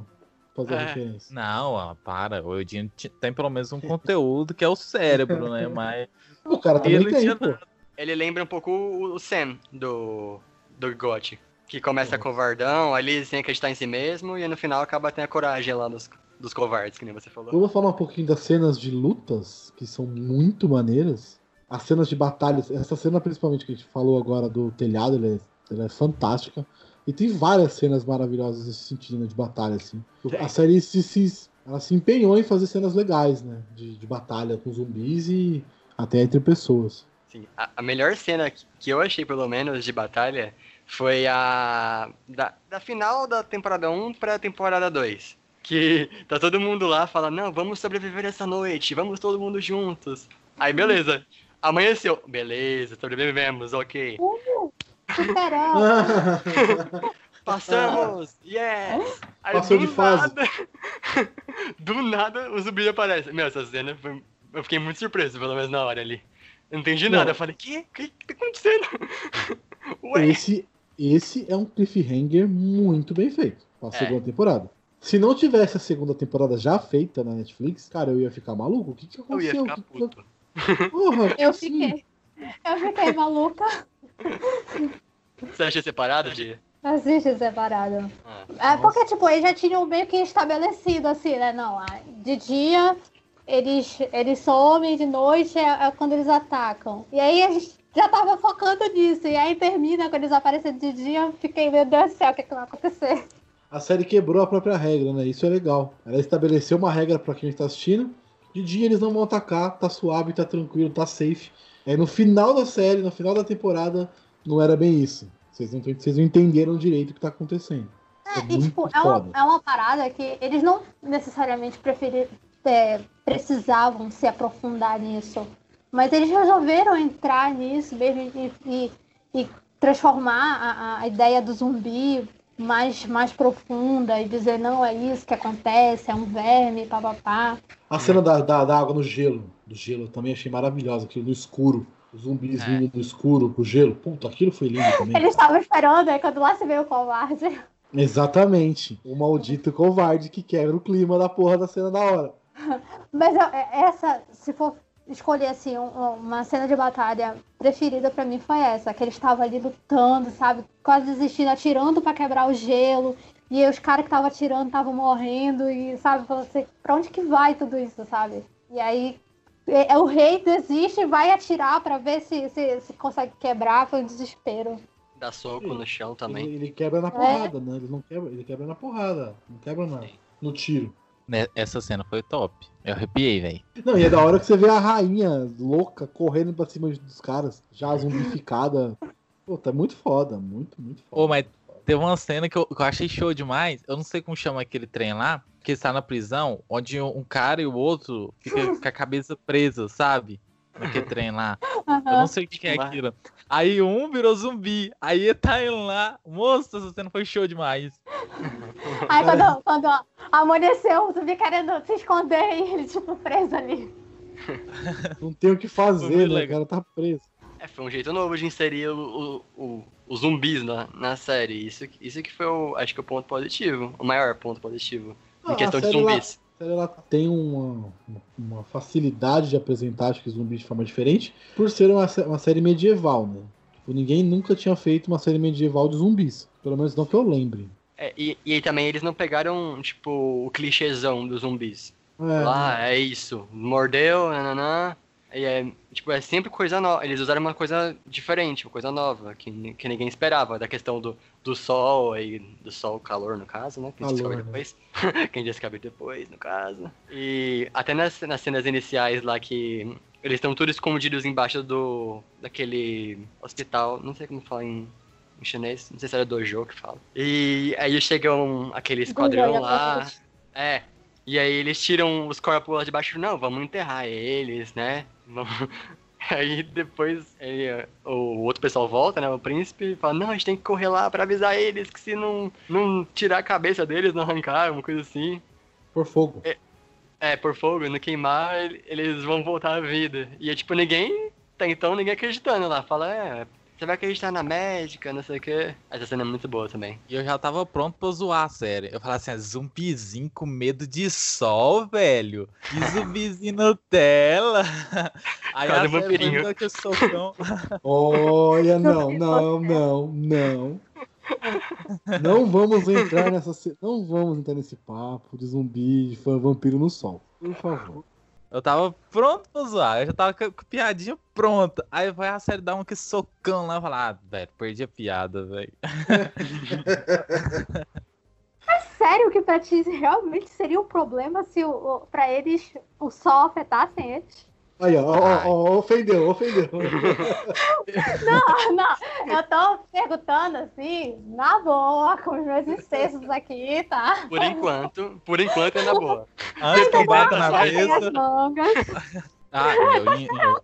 fazer a É. referência. Não, ó, para. O Eudino ti- tem pelo menos um conteúdo que é o cérebro, né? Mas O cara também ele tem, tinha pô. Ele lembra um pouco o, Sam do, do GOT. Que começa covardão, ali sem acreditar em si mesmo, e no final acaba tendo a coragem lá dos, dos covardes, que nem você falou. Eu vou falar um pouquinho das cenas de lutas, que são muito maneiras. As cenas de batalhas, essa cena principalmente que a gente falou agora do telhado, ela é, ela é fantástica. E tem várias cenas maravilhosas nesse sentido, né, de batalha, assim. Tem. A série se, se- ela se empenhou em fazer cenas legais, né? De, de batalha com zumbis e até entre pessoas. Sim, a, a melhor cena que que eu achei, pelo menos, de batalha foi a. Da, da final da temporada 1 pra temporada 2. Que tá todo mundo lá fala, não, vamos sobreviver essa noite, vamos todo mundo juntos. Aí beleza. Amanheceu. Beleza, sobrevivemos, ok. Superando. Passamos! Yes! Aí Passou de fase. nada. do nada o zumbi aparece. Meu, essa cena foi. Eu fiquei muito surpreso, pelo menos na hora ali. Eu não entendi Não. nada. Eu falei, que? O que, que tá acontecendo? Ué, Esse, esse é um cliffhanger muito bem feito pra É. segunda temporada. Se não tivesse a segunda temporada já feita na Netflix, cara, eu ia ficar maluco. O que, que eu ia aconteceu? ficar puto. Porra, Eu assim, fiquei. Eu fiquei maluca. Você achou separado, Gia? Assiste separado. Ah, É porque, tipo, eles já tinham meio que estabelecido, assim, né? Não, de dia eles, eles somem, de noite é, é quando eles atacam. E aí a gente já tava focando nisso. E aí termina, quando eles aparecem de dia, eu fiquei, meu Deus do céu, o que, é que vai acontecer? A série quebrou a própria regra, né? Isso é legal. Ela estabeleceu uma regra pra quem está assistindo. De dia eles não vão atacar, tá suave, tá tranquilo, tá safe. Aí no final da série, no final da temporada, não era bem isso. Vocês não, vocês não entenderam direito o que tá acontecendo. É, e, muito tipo, é uma, é uma parada que eles não necessariamente preferi, é, precisavam se aprofundar nisso. Mas eles resolveram entrar nisso mesmo e, e- e transformar a, a ideia do zumbi mais, mais profunda e dizer, não, é isso que acontece, é um verme, papapá. A cena da, da, da água no gelo, do gelo, eu também achei maravilhosa, aquilo no escuro. Os zumbis É. vindo no escuro com o gelo. Puta, aquilo foi lindo também. Eles estavam esperando, aí quando lá se veio o covarde. Exatamente. O maldito covarde que quebra o clima da porra da cena da hora. Mas é- essa, se for escolher assim, um- uma cena de batalha preferida pra mim foi essa, que eles estavam ali lutando, sabe? Quase desistindo, atirando pra quebrar o gelo. E aí os caras que estavam atirando estavam morrendo e, sabe, falando assim, pra onde que vai tudo isso, sabe? E aí é, é, o rei desiste e vai atirar pra ver se, se, se consegue quebrar, foi um desespero. Dá soco no chão também. Ele, ele quebra É. na porrada, né? Ele não quebra, ele quebra na porrada. Não quebra na, no tiro. Né, Essa cena foi top. Eu arrepiei, velho. Não, e é da hora que você vê a rainha louca correndo pra cima dos caras, já zumbificada. Pô, tá muito foda, muito, muito foda. Ô, mas teve uma cena que eu, que eu achei show demais. Eu não sei como chama aquele trem lá, que está na prisão, onde um cara e o outro fica com a cabeça presa, sabe? Naquele trem lá. Eu não sei o que, que é aquilo. Aí um virou zumbi. Aí ele tá indo lá. Moça, essa cena foi show demais. Aí quando, quando amanheceu, o zumbi querendo se esconder e ele, tipo, preso ali. Não tem o que fazer, né? O cara tá preso. É, foi um jeito novo de inserir o, o- o- os zumbis na, na série. Isso, que- isso que foi, o, acho que, o ponto positivo. O maior ponto positivo. Ah, Em questão de lá- zumbis. A série ela tem uma, uma facilidade de apresentar acho que zumbis de forma diferente, por ser uma, uma série medieval, né? Tipo, ninguém nunca tinha feito uma série medieval de zumbis. Pelo menos não que eu lembre. É, e, e aí também eles não pegaram, tipo, o clichêzão dos zumbis. É, Lá, é isso. Mordeu, nananã. E é, tipo, é sempre coisa nova. Eles usaram uma coisa diferente, uma coisa nova, que, que ninguém esperava. Da questão do, do sol, aí, do sol, calor, no caso, né? Quem Calor, descobre né? depois. Quem descobre depois, no caso. E até nas, nas cenas iniciais lá que eles estão todos escondidos embaixo do daquele hospital, não sei como fala em, em chinês, não sei se era dojo que fala. E aí chegam aquele esquadrão lá. É. E aí eles tiram os corpos lá de baixo. Não, vamos enterrar eles, né? Vamos... Aí depois ele- o outro pessoal volta, né? O príncipe e fala, não, a gente tem que correr lá pra avisar eles que se não, não tirar a cabeça deles, não arrancar, uma coisa assim. por fogo. É, por fogo, não queimar, ele- eles vão voltar à vida. E é tipo, ninguém. Até então ninguém acreditando lá. Fala, é, você vai acreditar na médica, não sei o quê. Essa cena é muito boa também. E eu já tava pronto pra zoar a série. Eu falei assim, ah, zumbizinho com medo de sol, velho. E zumbizinho Nutella. Aí Cara, a vampirinho. foi dando aquele socão. Olha, não, não, não, não. Não vamos entrar nessa. Não vamos entrar nesse papo de zumbi, de fã vampiro no sol. Por favor. Eu tava pronto pra zoar. Eu já tava com a piadinha pronta. Aí vai a série dar um que socão lá. Eu falo, ah, velho, perdi a piada, velho. Sério que pra ti realmente seria um problema se o, o, pra eles o sol afetassem eles? Aí, ó, ó, ó, ó, ofendeu, ofendeu. Não, não, eu tô perguntando assim, na boa, com os meus excessos aqui, tá? Por enquanto, por enquanto é na boa. Antes que eu bata na mesa. Ah, eu ia. eu-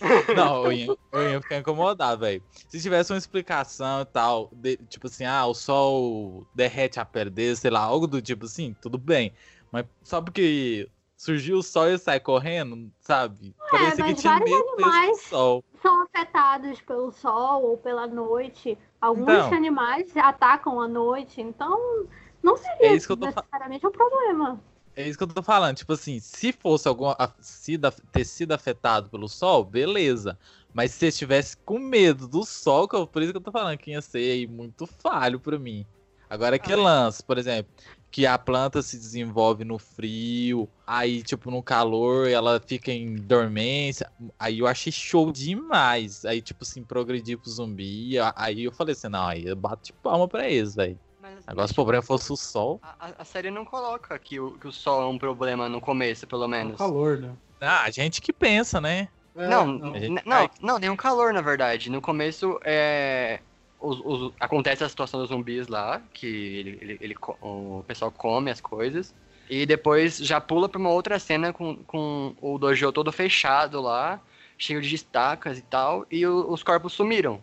Não, eu ia, eu ia ficar incomodado, velho. Se tivesse uma explicação e tal, de- tipo assim, ah, o sol derrete a pele dele, sei lá, algo do tipo assim, tudo bem. Mas só porque surgiu o sol e sai correndo, sabe? Que É, mas tinha vários medo do animais- sol. São afetados pelo sol ou pela noite. Alguns Então. animais atacam à noite, então não seria É isso que necessariamente um problema. É isso que eu tô falando. Tipo assim, se fosse algum a- sido- ter sido afetado pelo sol, beleza. Mas se você estivesse com medo do sol, que eu- por isso que eu tô falando que ia ser aí muito falho pra mim. Agora que lance, por exemplo, que a planta se desenvolve no frio, aí tipo no calor ela fica em dormência, aí eu achei show demais. Aí tipo assim, progredir pro zumbi, aí eu falei assim, não, aí eu bato de palma pra eles, velho. Assim, Agora se o problema fosse o sol, a, a- série não coloca que o, que o sol é um problema no começo, pelo É o menos. calor, né? ah, a gente que pensa, né? É, Não, não. Não, não, nenhum calor, na verdade. No começo, é, os- os- acontece a situação dos zumbis lá, que ele, ele- ele o pessoal come as coisas. E depois já pula pra uma outra cena com, com o dojo todo fechado lá, cheio de estacas e tal, e o- os corpos sumiram.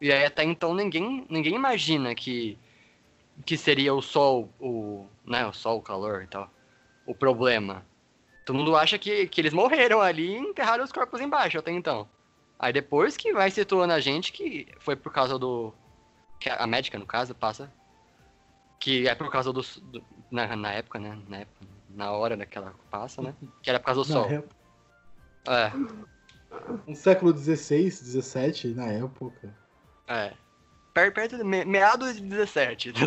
E aí até então ninguém, ninguém imagina que, que seria o sol, o, né, o sol, o calor e tal, o problema. Todo mundo acha que, que eles morreram ali e enterraram os corpos embaixo até então. Aí depois que vai situando a gente que foi por causa do. Que a médica, no caso, passa. Que é por causa do. do na, na época, né? Na, época, na hora daquela passa, né? Que era por causa do Na sol. época- É, No século XVI, XVII, na época. é. Per- Perto de me- meados de 17, tá.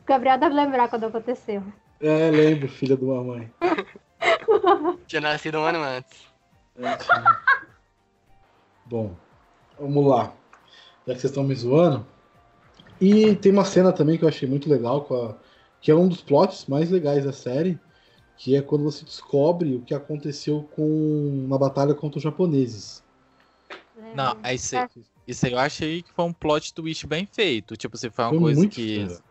O Gabriel deve lembrar quando aconteceu. É, lembro, filha de uma mãe. Tinha nascido um ano antes. É, tinha. Bom, vamos lá. Já que vocês estão me zoando. E tem uma cena também que eu achei muito legal, com a- que é um dos plots mais legais da série, que é quando você descobre o que aconteceu com na batalha contra os japoneses. Não, é isso aí. Isso aí eu achei que foi um plot twist bem feito. Tipo, se foi uma Foi coisa muito que. foda.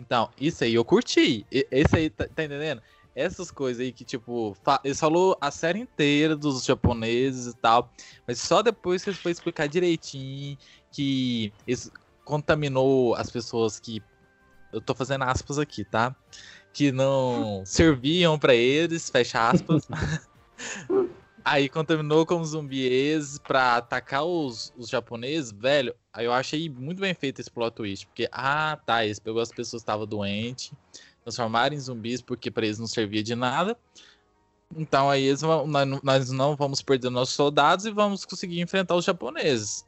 Então, isso aí eu curti. Esse aí, tá, tá entendendo? Essas coisas aí que, tipo, fa- ele falou a série inteira dos japoneses e tal, mas só depois que ele foi explicar direitinho que isso contaminou as pessoas que. Eu tô fazendo aspas aqui, tá? Que não serviam pra eles, fecha aspas. Aí contaminou como zumbies pra atacar os, os japoneses, velho. Aí eu achei muito bem feito esse plot twist. Porque, ah, tá, eles pegou as pessoas que estavam doentes, transformaram em zumbis porque pra eles não servia de nada. Então aí eles vão, nós, não- vamos perder nossos soldados e vamos conseguir enfrentar os japoneses.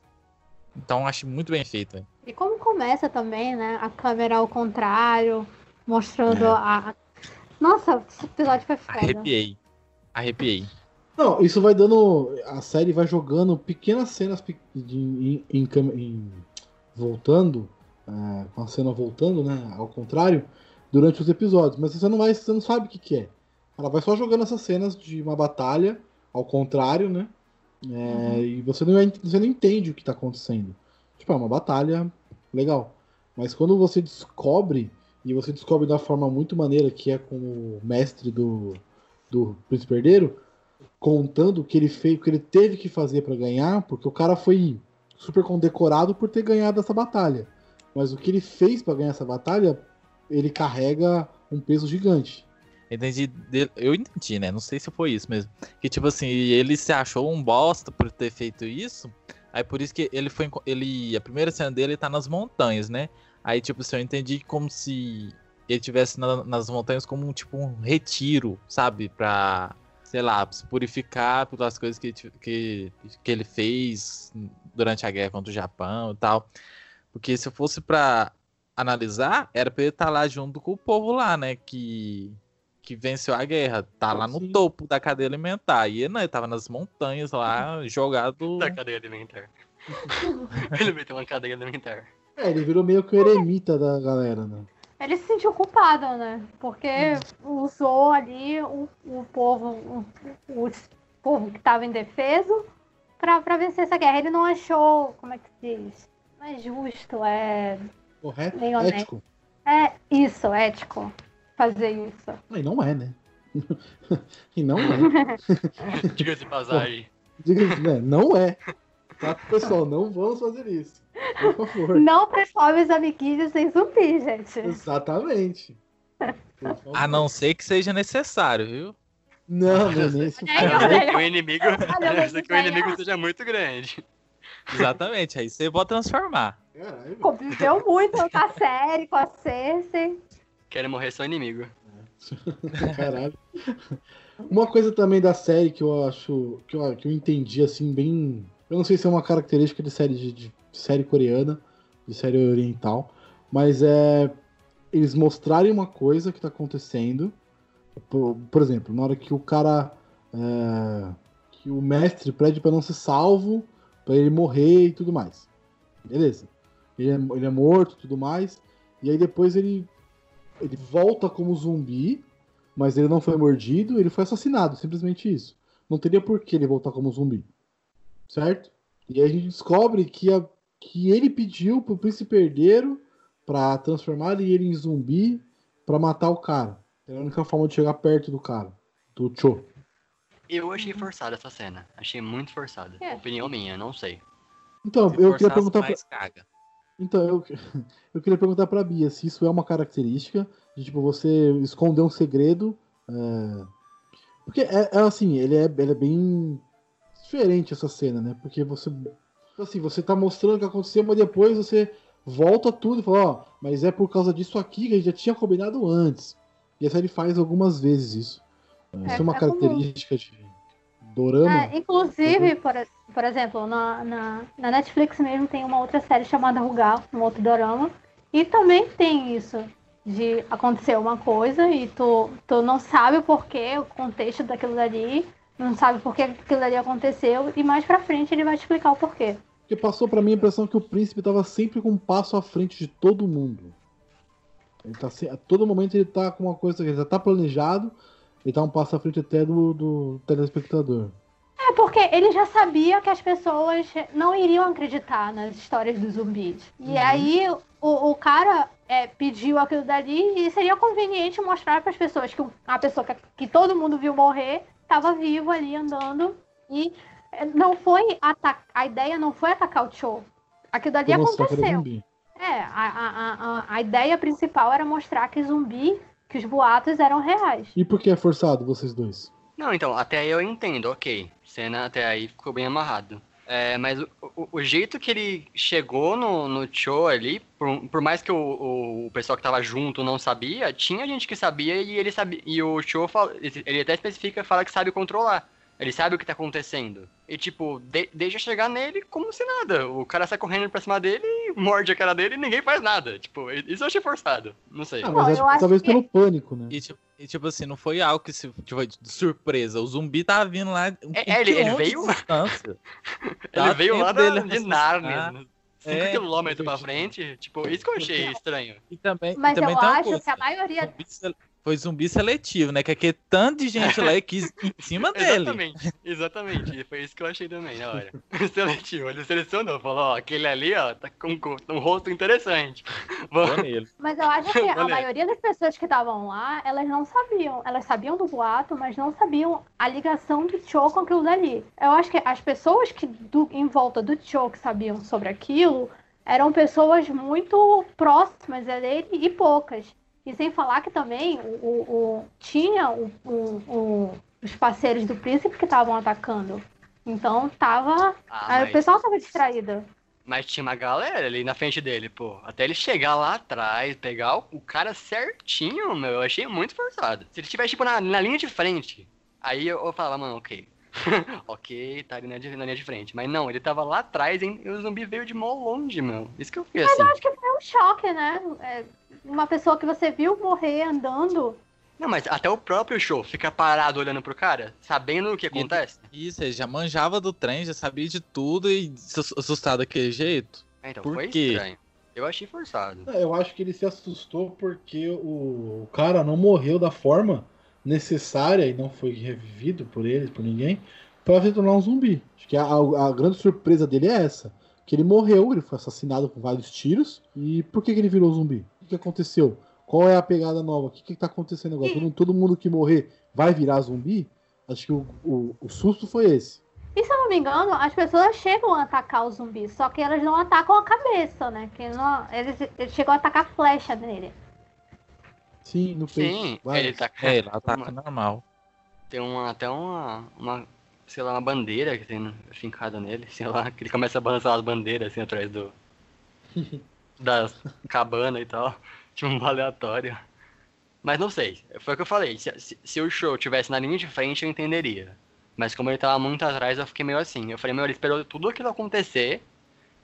Então achei muito bem feito. E como começa também, né? A câmera ao contrário, mostrando É. a. Nossa, esse episódio foi foda. Arrepiei. Arrepiei. Não, isso vai dando. A série vai jogando pequenas cenas pe- de, em, em em- voltando, é, com a cena voltando, né? Ao contrário, durante os episódios. Mas você não vai, você não sabe o que, que é. Ela vai só jogando essas cenas de uma batalha, ao contrário, né? É, E você não, você não entende o que tá acontecendo. Tipo, é uma batalha legal. Mas quando você descobre, e você descobre da forma muito maneira que é com o mestre do, do Príncipe Herdeiro, contando o que ele fez, o que ele teve que fazer pra ganhar, porque o cara foi super condecorado por ter ganhado essa batalha. Mas o que ele fez pra ganhar essa batalha, ele carrega um peso gigante. Entendi. Eu entendi, né? Não sei se foi isso mesmo. Que tipo assim, ele se achou um bosta por ter feito isso. Aí por isso que ele foi. Ele, a primeira cena dele tá nas montanhas, né? Aí, tipo assim, eu entendi como se ele tivesse na- nas montanhas como um tipo um retiro, sabe? Pra, sei lá, se purificar pelas coisas que, que, que ele fez durante a guerra contra o Japão e tal. Porque se fosse pra analisar, era pra ele estar lá junto com o povo lá, né? Que, que venceu a guerra. Tá lá no Sim. topo da cadeia alimentar. E ele não, ele tava nas montanhas lá, jogado. Da cadeia alimentar. Ele meteu uma cadeia alimentar. É, ele virou meio que o eremita da galera, né? Ele se sentiu culpado, né? Porque usou ali o, o povo, o, o povo que estava indefeso pra, pra vencer essa guerra. Ele não achou, como é que se diz? Não é justo, é. Correto? Bem honesto. Ético? É isso, ético. Fazer isso. E não é, né? e não é. Diga-se de passagem. Diga né? Não é. Tá, pessoal? Não vamos fazer isso. Por favor. Não transforme os amiguinhos em zumbi, gente. Exatamente. A não ser que seja necessário, viu? Não, não é que o inimigo, o inimigo seja muito grande. Exatamente, aí você pode transformar. Caralho. Conviveu muito com a série, com a Cersei. Querem morrer só inimigo. Caralho. Uma coisa também da série que eu acho. que eu, que eu entendi assim, bem. Eu não sei se é uma característica de série de, de série coreana, de série oriental, mas é. Eles mostrarem uma coisa que tá acontecendo. Por, por exemplo, na hora que o cara. é, que o mestre pede pra não ser salvo, pra ele morrer e tudo mais. Beleza. Ele é, ele é morto e tudo mais. E aí depois ele ele volta como zumbi, mas ele não foi mordido, ele foi assassinado, simplesmente isso. Não teria por que ele voltar como zumbi. Certo? E aí a gente descobre que, a- que ele pediu pro príncipe herdeiro pra transformar ele em zumbi pra matar o cara. Era a única forma de chegar perto do cara, do Cho. Eu achei forçada essa cena. Achei muito forçada. É. Opinião minha, não sei. Então, Se eu queria perguntar pra, caga. Então, eu, eu queria perguntar pra Bia se isso é uma característica de, tipo, você esconder um segredo. é, Porque, é, é assim, ele é, ele é bem diferente essa cena, né? Porque você, assim, você tá mostrando o que aconteceu, mas depois você volta tudo e fala, ó, mas é por causa disso aqui que a gente já tinha combinado antes. E a série faz algumas vezes isso. É, Isso é uma é comum. característica de dorama. É, inclusive, por, por exemplo, na, na, na Netflix mesmo tem uma outra série chamada Rugal, um outro dorama. E também tem isso, de acontecer uma coisa e tu, tu não sabe o porquê, o contexto daquilo dali, não sabe por que aquilo dali aconteceu, e mais pra frente ele vai te explicar o porquê. Porque passou pra mim a impressão que o príncipe tava sempre com um passo à frente de todo mundo. Ele tá a todo momento ele tá com uma coisa, ele já tá planejado, ele tá um passo à frente até do, do telespectador. É porque ele já sabia que as pessoas não iriam acreditar nas histórias dos zumbis. E Uhum. aí o, o cara é, pediu aquilo dali e seria conveniente mostrar para as pessoas que a pessoa que, que todo mundo viu morrer estava vivo ali andando. E é, não foi atacar. A ideia não foi atacar o show. Aquilo dali aconteceu. É, a, a, a, a- a ideia principal era mostrar que zumbi, que os boatos eram reais. E por que é forçado, vocês dois? Não, então, até aí eu entendo, ok. Cena até aí ficou bem amarrado. É, mas o, o- o jeito que ele chegou no, no show ali, por, por mais que o, o, pessoal que tava junto não sabia, tinha gente que sabia e ele sabia. E o show fala- ele até especifica fala que sabe controlar. Ele sabe o que tá acontecendo. E tipo, de- deixa chegar nele como se nada. O cara sai correndo pra cima dele e morde a cara dele e ninguém faz nada. Tipo, isso eu achei forçado. Não sei. Ah, Não, mas talvez que- pelo pânico, né? E tipo, e, tipo assim, não foi algo que se, tipo, de surpresa. O zumbi tava vindo lá. É, um ele- ele veio- distância. Ele veio lá dele da, de raciocinar. Nárnia. 5 É, quilômetros pra frente. Tipo, isso que eu achei estranho. E também, e Mas também eu acho coisa, que a maioria. Foi zumbi seletivo, né? Que aquele tanto de gente lá quis ir em cima dele. Exatamente, exatamente. E Foi isso que eu achei também na hora. Seletivo, ele selecionou, falou, ó, aquele ali, ó, tá com, com um rosto interessante. Vou Vamos- nele. Mas eu acho que a Olha. maioria das pessoas que estavam lá, elas não sabiam. Elas sabiam do boato, mas não sabiam a ligação do Cho com aquilo dali. Eu acho que as pessoas que do- em volta do Cho que sabiam sobre aquilo eram pessoas muito próximas a dele e poucas. E sem falar que também o, o- o- tinha o- o- os parceiros do príncipe que estavam atacando. Então tava. Ah, mas, O pessoal tava distraído. mas tinha uma galera ali na frente dele, pô. Até ele chegar lá atrás, pegar o, cara certinho, meu, eu achei muito forçado. Se ele tivesse, tipo, na, na linha de frente, aí eu, eu falava, mano, ok. ok, tá ali na, na linha de frente. Mas não, ele tava lá atrás hein, e o zumbi veio de mó longe, meu. Isso que eu fiquei assim. Acho que foi um choque, né? É, uma pessoa que você viu morrer andando. Não, mas até o próprio show fica parado olhando pro cara, sabendo o que acontece. Isso, ele já manjava do trem, já sabia de tudo e se ass- assustar daquele jeito. É, então, Por foi quê? estranho. Eu achei forçado. É, Eu acho que ele se assustou porque o cara não morreu da forma necessária e não foi revivido por eles, por ninguém, para se tornar um zumbi. Acho que a- a grande surpresa dele é essa. Que ele morreu, ele foi assassinado com vários tiros. E por que, que ele virou zumbi? O que, que aconteceu? Qual é a pegada nova? O que, que tá acontecendo agora? Todo, todo mundo que morrer vai virar zumbi? Acho que o, o, o susto foi esse. E se eu não me engano, as pessoas chegam a atacar o zumbi, só que elas não atacam a cabeça, né? Que não, eles, eles chegam a atacar flecha nele. Sim, no peito. Sim, ele tá É, ele ataca uma- normal. Tem uma, até uma, uma, sei lá, uma bandeira que tem fincada nele, sei lá, que ele começa a balançar as bandeiras assim atrás do. das cabanas e tal. Tipo um aleatório. Mas não sei, foi o que eu falei. Se, se, se o show tivesse na linha de frente, eu entenderia. Mas como ele tava muito atrás, eu fiquei meio assim. Eu falei, meu, ele esperou tudo aquilo acontecer.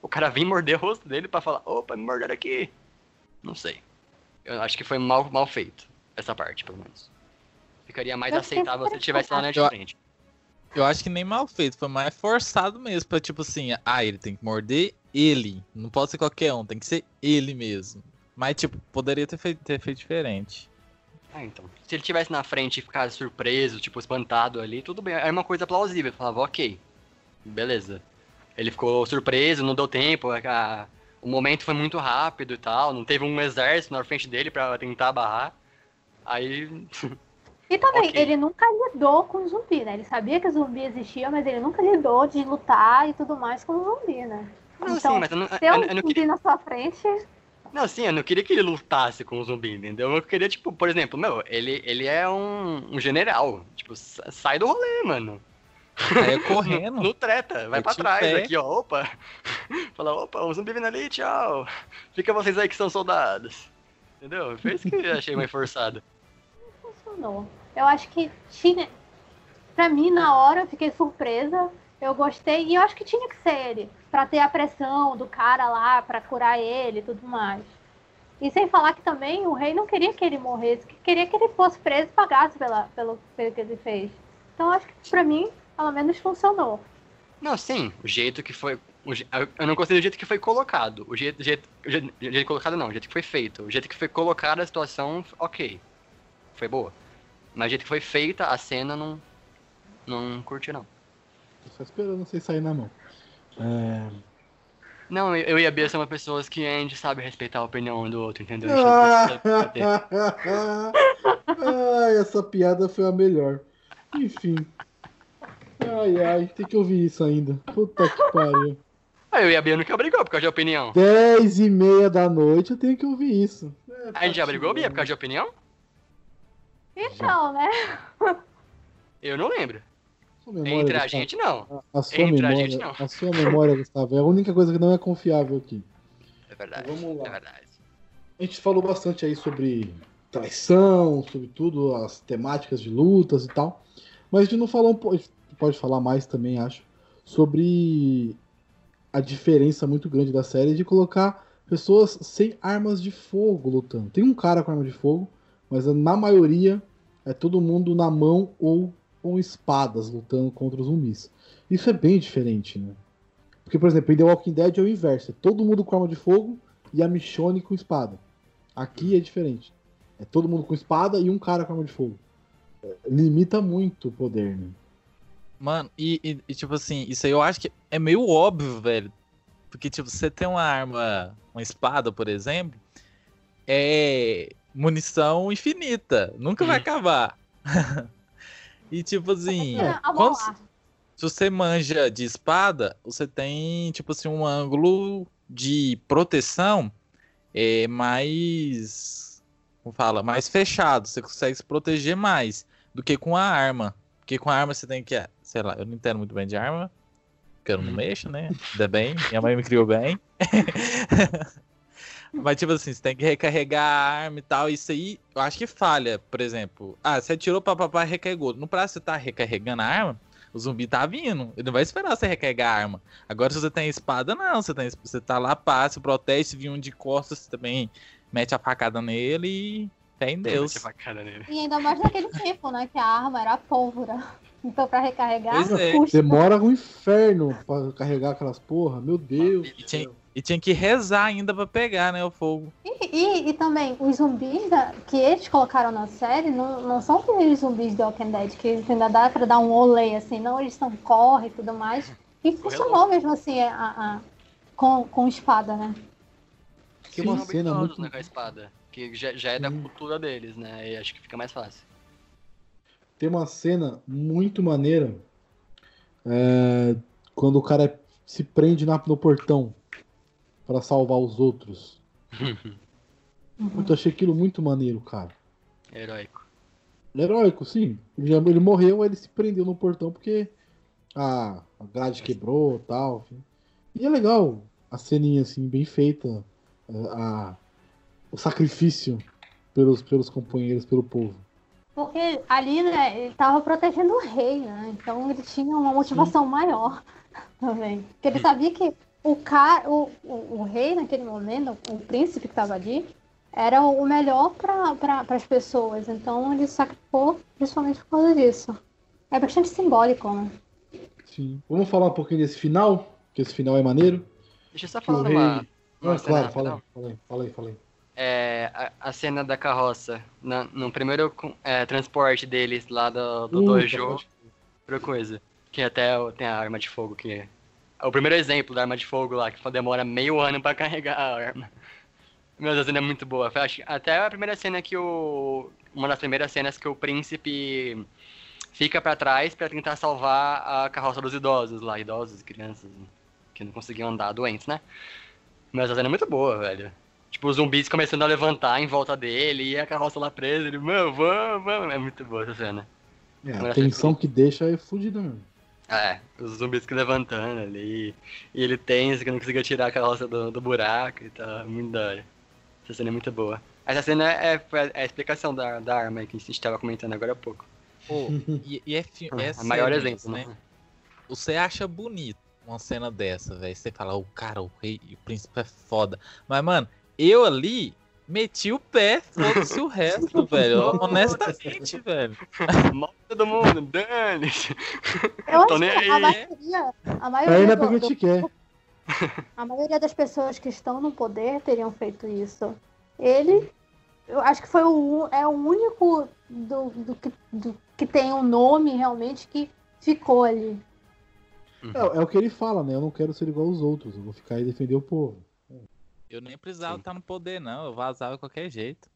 O cara vir morder o rosto dele pra falar, opa, me morderam aqui. Não sei. Eu acho que foi mal, mal feito. Essa parte, pelo menos. Ficaria mais aceitável se ele tivesse lá na linha de frente. Eu acho que nem mal feito, foi mais forçado mesmo. Pra tipo assim, ah, ele tem que morder ele. Não pode ser qualquer um, tem que ser ele mesmo. Mas, tipo, poderia ter feito, ter feito diferente. Ah, então. Se ele tivesse na frente e ficasse surpreso, tipo, espantado ali, tudo bem. Era uma coisa plausível. Eu falava, ok. Beleza. Ele ficou surpreso, não deu tempo. a- o momento foi muito rápido e tal. Não teve um exército na frente dele pra tentar barrar. Aí. E também, Ok. ele nunca lidou com zumbi, né? Ele sabia que zumbi existia, mas ele nunca lidou de lutar e tudo mais com zumbi, né? Não, Então, sim, mas eu não, Se eu, eu eu não zumbi queria. na sua frente, Não, sim, eu não queria que ele lutasse com o zumbi, entendeu? Eu queria, tipo, por exemplo, meu, ele, ele é um, um general. Tipo, sa- sai do rolê, mano. É correndo. No, no treta, vai Eu pra trás pego. aqui, ó. Opa! Fala, opa, um zumbi vindo ali, tchau. Fica vocês aí que são soldados. Entendeu? Foi isso que eu achei mais forçado. funcionou. Eu acho que tinha. Pra mim, na hora, eu fiquei surpresa. Eu gostei. E eu acho que tinha que ser ele. Pra ter a pressão do cara lá, pra curar ele e tudo mais. E sem falar que também o rei não queria que ele morresse, que queria que ele fosse preso e pagasse pela, pelo, pelo que ele fez. Então acho que pra mim, pelo menos, funcionou. Não, sim, o jeito que foi. eu- não gostei do jeito que foi colocado. O jeito, jeito, jeito, jeito colocado não, o jeito que foi feito. O jeito que foi colocada a situação, ok. Foi boa. Mas o jeito que foi feita, a cena não. Não curti, não. Tô só esperando vocês saírem na mão. É... Não, eu e a Bia somos pessoas que a gente sabe respeitar a opinião um do outro, entendeu? A gente não precisa bater. ai, essa piada foi a melhor. Enfim. Ai, ai, tem que ouvir isso ainda. Puta que pariu. Ah, eu e a Bia nunca brigou por causa de opinião. Dez e meia da noite eu tenho que ouvir isso. É, A gente já brigou. Bia, por causa de opinião? Então, né? Eu não lembro. Entre a Gustavo, gente, não. A, a sua entre a memória, gente, não. a sua memória, Gustavo, é a única coisa que não é confiável aqui. É verdade. Vamos lá. É verdade. A gente falou bastante aí sobre traição, sobre tudo, as temáticas de lutas e tal. Mas a gente não falou um pouco. Pode falar mais também, acho. Sobre a diferença muito grande da série de colocar pessoas sem armas de fogo lutando. Tem um cara com arma de fogo, mas na maioria é todo mundo na mão ou com espadas lutando contra os zumbis. Isso é bem diferente, né? Porque, por exemplo, em The Walking Dead é o inverso. É todo mundo com arma de fogo e a Michonne com espada. Aqui é diferente. É todo mundo com espada e um cara com arma de fogo. É, limita muito o poder, né? Mano, e, e- e, tipo assim, isso aí eu acho que é meio óbvio, velho. Porque, tipo, você tem uma arma, uma espada, por exemplo, é munição infinita. Nunca vai Uhum. acabar. e, tipo assim, É, quando, se você manja de espada, você tem, tipo assim, um ângulo de proteção é, mais. Como fala? Mais fechado. Você consegue se proteger mais do que com a arma. Porque com a arma você tem que. Sei lá, eu não entendo muito bem de arma. Porque eu não Hum. mexo, né? Ainda bem. Minha mãe me criou bem. Mas, tipo assim, você tem que recarregar a arma e tal. Isso aí, eu acho que falha. Por exemplo, ah, você atirou pra papai recarregou. No prazo você tá recarregando a arma, o zumbi tá vindo. Ele não vai esperar você recarregar a arma. Agora, se você tem espada, não. Você, tem, você tá lá, passa, protege. Se vir um de costas, você também mete a facada nele e fé em Deus. A. E ainda mais naquele tempo, né? Que a arma era pólvora. Então, pra recarregar, é. custa. Demora um inferno pra carregar aquelas porra. Meu Deus. E tinha, e tinha que rezar ainda pra pegar, né, o fogo. E, e, e também, os zumbis da- que eles colocaram na série não, não são aqueles zumbis do Walking Dead, que eles ainda dá pra dar um olé, assim, não, eles são corre e tudo mais. E funcionou mesmo assim, a, a- com, com espada, né? Que Eles uma cena muito. né, com a espada. Que já, já é da Sim. cultura deles, né? E acho que fica mais fácil. Tem uma cena muito maneira é, quando o cara se prende na- no portão pra salvar os outros. Uhum. Eu achei aquilo muito maneiro, cara. Heróico. Heróico, sim. Ele, morreu, ele se prendeu no portão porque a, a grade quebrou e tal. enfim. E é legal a ceninha assim, bem feita. a- a- o sacrifício pelos, pelos companheiros, pelo povo. Porque ali, né, ele tava protegendo o rei, né? Então ele tinha uma motivação maior também. Porque ele sabia que o cara, o, o, o rei naquele momento, o príncipe que tava ali, era o melhor para pra, as pessoas. Então ele sacrificou principalmente por causa disso. É bastante simbólico, né? Sim. Vamos falar um pouquinho desse final, que esse final é maneiro. Deixa eu só falar rei- uma, uma Ah, claro, fala aí, fala aí, fala aí, fala aí. É, a, a cena da carroça. Na, no primeiro é, transporte deles lá do, do Puta, dojo. Outra coisa. Que até o- tem a arma de fogo que o primeiro exemplo da arma de fogo lá, que demora meio ano pra carregar a arma. Meu Deus, a cena é muito boa. Até a primeira cena que o. Uma das primeiras cenas que o príncipe fica pra trás pra tentar salvar a carroça dos idosos lá, idosos, crianças, que não conseguiam andar doentes, né? Mas a cena é muito boa, velho. Tipo, os zumbis começando a levantar em volta dele e a carroça lá presa. Ele, mano, vamos, vamos. É muito boa essa cena. É, é a tensão que deixa é fodida mesmo. É, os zumbis que levantando ali. E ele tenso, que não conseguia tirar a carroça do, do buraco e tal. Muito da hora. Essa cena é muito boa. Essa cena é, a- é a explicação da, da arma que a gente estava comentando agora há pouco. Pô, e, e é, fi- é a maior exemplo, isso, né? Você acha bonito uma cena dessa, velho. Você fala, o cara, o rei, o príncipe é foda. Mas, mano, eu ali meti o pé, foda-se o resto, velho. Honestamente, velho. Morre todo mundo, dane Eu Tô acho nem que a aí. maioria, a Ainda maioria, porque do- te quer. a maioria das pessoas que estão no poder teriam feito isso. Ele, eu acho que foi o, é o único do, do, que, do que tem um nome realmente que ficou ali. É, é o que ele fala, né? Eu não quero ser igual aos outros. Eu vou ficar aí e defender o povo. Eu nem precisava Sim. estar no poder, não. Eu vazava de qualquer jeito.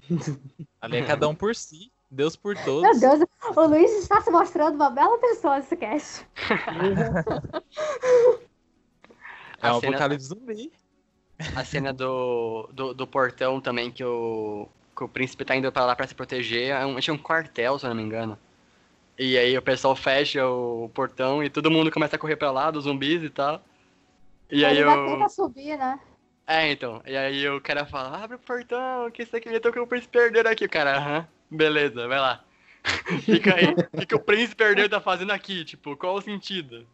Ali é cada um por si. Deus por Meu todos. Deus, o Luiz está se mostrando uma bela pessoa nesse cast. É um A cena- apocalipse zumbi. A cena do, do, do portão também, que o, que o príncipe tá indo pra lá pra se proteger. É um, tinha um quartel, se eu não me engano. E aí o pessoal fecha o portão e todo mundo começa a correr pra lá, dos zumbis e tal. E aí ainda eu. tenta subir, né? É, então. E aí o cara fala, abre o portão, que isso aqui eu tô com o príncipe perder aqui. O cara, aham, beleza, vai lá. Fica aí. O que, o príncipe perder tá fazendo aqui? Tipo, qual o sentido?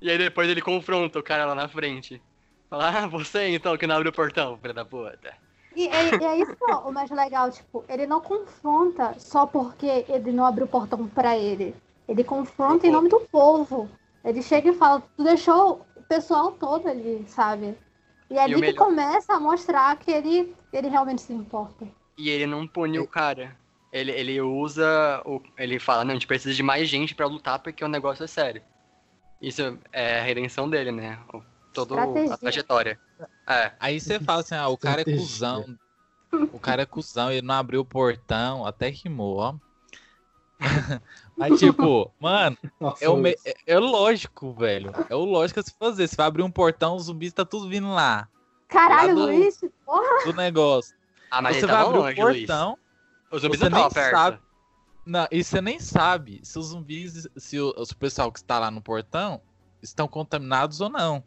E aí depois ele confronta o cara lá na frente. Fala, ah, você então que não abre o portão, filho da puta. E, é- é isso é o mais legal, tipo, ele não confronta só porque ele não abriu o portão pra ele. Ele confronta em nome do povo. Ele chega e fala, tu deixou o pessoal todo ali, sabe? E é ali o que melhor- começa a mostrar que ele, ele realmente se importa. E ele não pune o cara. Ele, ele usa. O, ele fala, não, a gente precisa de mais gente pra lutar porque o negócio é sério. Isso é a redenção dele, né? O- Toda Estratégia. a trajetória. É. Aí você fala assim, ah, o cara é cuzão. O cara é cuzão, ele não abriu o portão, até rimou, ó. Mas tipo, mano, Nossa, é, o me- Luiz. é, é lógico, velho. É o lógico a se fazer. Você vai abrir um portão, os zumbis tá tudo vindo lá, Caralho, Lá do- Luiz, porra, do negócio. Ah, mas você ele vai abrir longe, o Luiz. portão, Os zumbis você não nem perto. sabe. Não, e você nem sabe se os zumbis, se o, se o pessoal que está lá no portão estão contaminados ou não.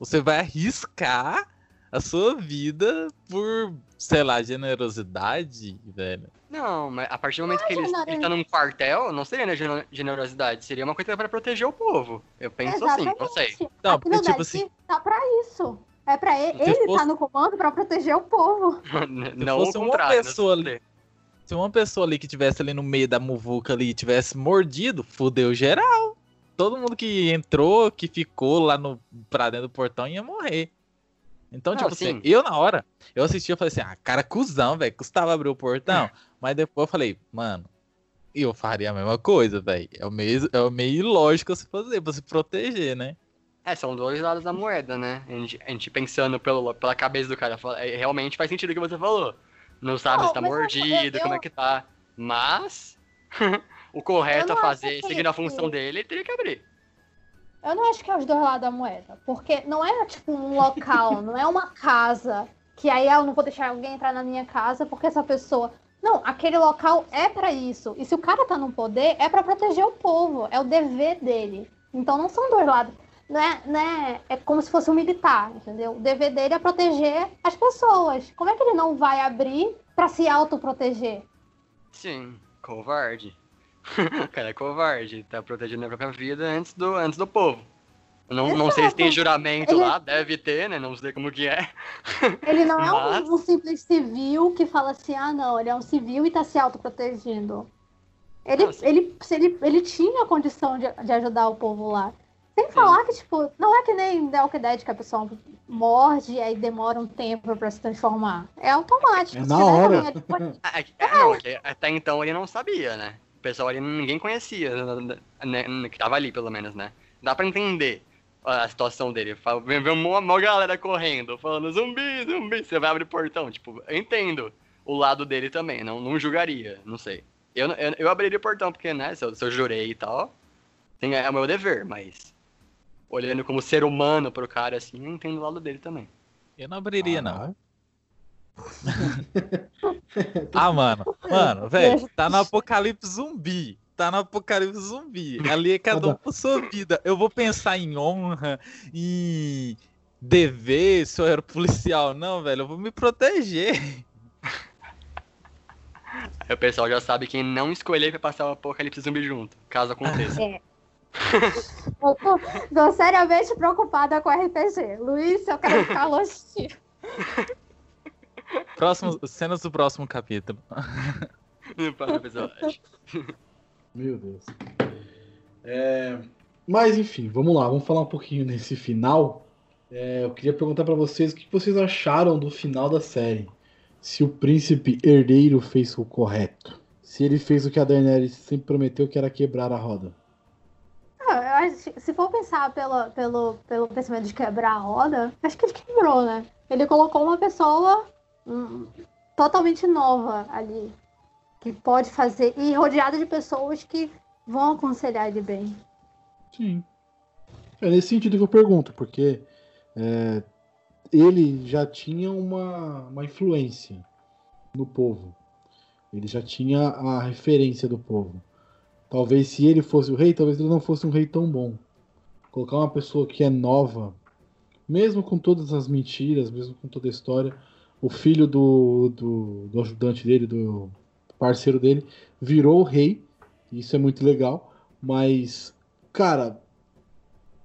Você vai arriscar a sua vida por, sei lá, generosidade, velho. Não, mas a partir do momento que ele, ele tá num quartel, não seria né, generosidade, seria uma coisa pra proteger o povo. Eu penso assim, não sei. Não, porque, tipo assim- tá pra isso. É pra ele, Se ele fosse- tá no comando pra proteger o povo. não fosse uma não pessoa se ali-. Se uma pessoa ali que tivesse ali no meio da muvuca ali tivesse mordido, fudeu geral. Todo mundo que entrou, que ficou lá no, pra dentro do portão ia morrer. Então, tipo assim, sim. eu na hora, eu assisti eu falei assim, ah, cara, cuzão, velho, custava abrir o portão. Mas depois eu falei, mano, eu faria a mesma coisa, velho. É o meio, é o meio ilógico se fazer, pra se proteger, né? É, são dois lados da moeda, né? A gente, a gente pensando pelo, pela cabeça do cara, fala- é, realmente faz sentido o que você falou. Não sabe Não, se tá mordido, eu- como é que tá. Mas, o correto a fazer, que- seguindo a função dele, ele teria que abrir. Eu não acho que é os dois lados da moeda. Porque não é tipo um local, não é uma casa. Que aí eu não vou deixar alguém entrar na minha casa porque essa pessoa. Não, aquele local é pra isso. E se o cara tá no poder, é pra proteger o povo. É o dever dele. Então não são dois lados. Não é, não é, é como se fosse um militar, entendeu? O dever dele é proteger as pessoas. Como é que ele não vai abrir pra se autoproteger? Sim, covarde. o cara é covarde, tá protegendo a própria vida antes do, antes do povo. Não, não sei se tem juramento Ele- lá, deve ter, né? Não sei como que é. Ele não é Mas- um, um simples civil que fala assim, ah não, ele é um civil e tá se autoprotegendo. Ele, Não, sim. ele, se ele, ele tinha a condição de, de ajudar o povo lá. Sem falar que, tipo, não é que nem The Walking Dead que a pessoa morde e aí demora um tempo pra se transformar. É automático. É na hora. é Ah, é é, não, é até então ele não sabia, né? O pessoal ali ninguém conhecia, né, que tava ali pelo menos, né? Dá pra entender a situação dele. Fala- Vem vem uma, uma galera correndo, falando zumbi, zumbi, você vai abrir o portão. Tipo, eu entendo o lado dele também, não, não julgaria, não sei. Eu, eu, eu abriria o portão porque, né, se eu, se eu jurei e tal, tem, é o meu dever, mas olhando como ser humano pro cara, assim, eu entendo o lado dele também. Eu não abriria, não. Ah, mano, mano, velho, tá no apocalipse zumbi. Tá no apocalipse zumbi. Ali é cada um por sua vida. Eu vou pensar em honra, em dever, se eu era policial. Não, velho, eu vou me proteger. Aí o pessoal já sabe quem não escolher pra passar o apocalipse zumbi junto, caso aconteça. É. Eu tô, tô seriamente preocupada com RPG. Luiz, eu quero ficar longe. Próximo, cenas do próximo capítulo. Próximo episódio. Meu Deus. É, Mas enfim, vamos lá, vamos falar um pouquinho nesse final. É, eu queria perguntar pra vocês o que vocês acharam do final da série. Se o príncipe herdeiro fez o correto. Se ele fez o que a Daenerys sempre prometeu, que era quebrar a roda. Ah, Se for pensar pelo, pelo, pelo pensamento de quebrar a roda, acho que ele quebrou, né? Ele colocou uma pessoa totalmente nova ali. Que pode fazer. E rodeada de pessoas que vão aconselhar ele bem. Sim. É nesse sentido que eu pergunto, porque é, ele já tinha uma, uma influência no povo. Ele já tinha a referência do povo. Talvez se ele fosse o rei, talvez ele não fosse um rei tão bom. Colocar uma pessoa que é nova, mesmo com todas as mentiras, mesmo com toda a história, o filho do, do, do ajudante dele, do parceiro dele, virou o rei. Isso é muito legal. Mas, cara,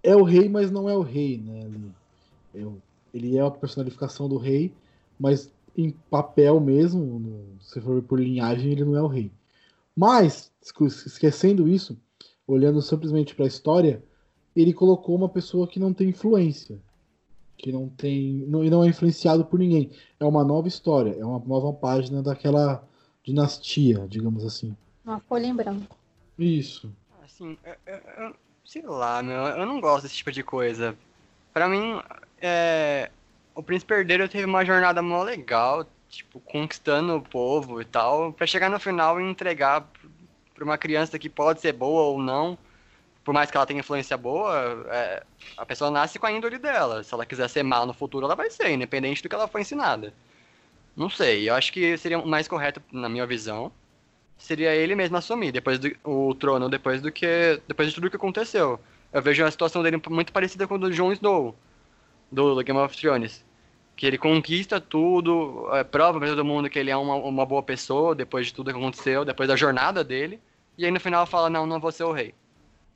é o rei, mas não é o rei, né? Ele é, ele é a personificação do rei, mas em papel mesmo, no- se for por linhagem, ele não é o rei. Mas, esque- esquecendo isso, olhando simplesmente para a história, ele colocou uma pessoa que não tem influência, que não tem, não, e não é influenciado por ninguém. É uma nova história, é uma nova página daquela dinastia, digamos assim. Uma folha em branco. Isso. Assim, eu, eu- eu- sei lá, meu, eu não gosto desse tipo de coisa. Pra mim, é, o Príncipe Herdeiro teve uma jornada mó legal, tipo, conquistando o povo e tal, pra chegar no final e entregar pra uma criança que pode ser boa ou não, por mais que ela tenha influência boa, é, a pessoa nasce com a índole dela. Se ela quiser ser má no futuro, ela vai ser, independente do que ela foi ensinada. Não sei, eu acho que seria mais correto, na minha visão, seria ele mesmo assumir depois do, o trono depois do que depois de tudo que aconteceu. Eu vejo a situação dele muito parecida com a do Jon Snow do Game of Thrones, que ele conquista tudo, é, prova pra todo mundo que ele é uma, uma boa pessoa depois de tudo que aconteceu, depois da jornada dele, e aí no final fala não, não vou ser o rei.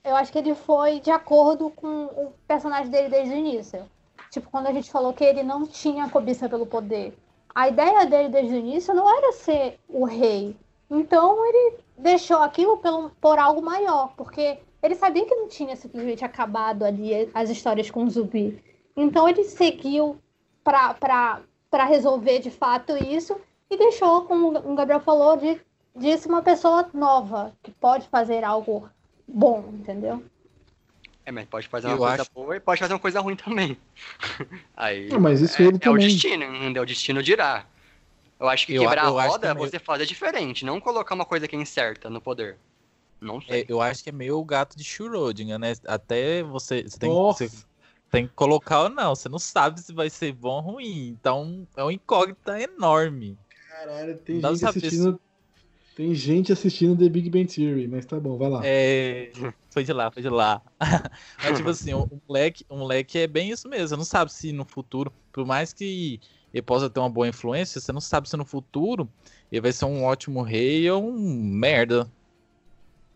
Eu acho que ele foi de acordo com o personagem dele desde o início. Tipo, quando a gente falou que ele não tinha cobiça pelo poder. A ideia dele desde o início não era ser o rei. Então ele deixou aquilo pelo, por algo maior, porque ele sabia que não tinha simplesmente acabado ali as histórias com o zumbi. Então ele seguiu pra resolver de fato isso e deixou, como o Gabriel falou, de, ser uma pessoa nova, que pode fazer algo bom, entendeu? É, mas pode fazer uma Eu coisa acho- boa e pode fazer uma coisa ruim também. Aí Ah, mas isso é, ele é o também. destino, entendeu? O destino dirá. Eu acho que Eu- quebrar eu a roda é você fazer diferente, não colocar uma coisa que é incerta no poder. Não sei. É, eu acho que é meio o gato de Schrödinger, né? Até você, você tem, você tem que colocar ou não. Você não sabe se vai ser bom ou ruim. Então é um incógnita enorme. Caralho, tem Não gente assistindo. Tem gente assistindo The Big Bang Theory, mas tá bom, vai lá. É, foi de lá, foi de lá. Mas, tipo assim, o, moleque, o moleque é bem isso mesmo. Você não sabe se no futuro, por mais que ele possa ter uma boa influência, você não sabe se no futuro ele vai ser um ótimo rei ou um merda.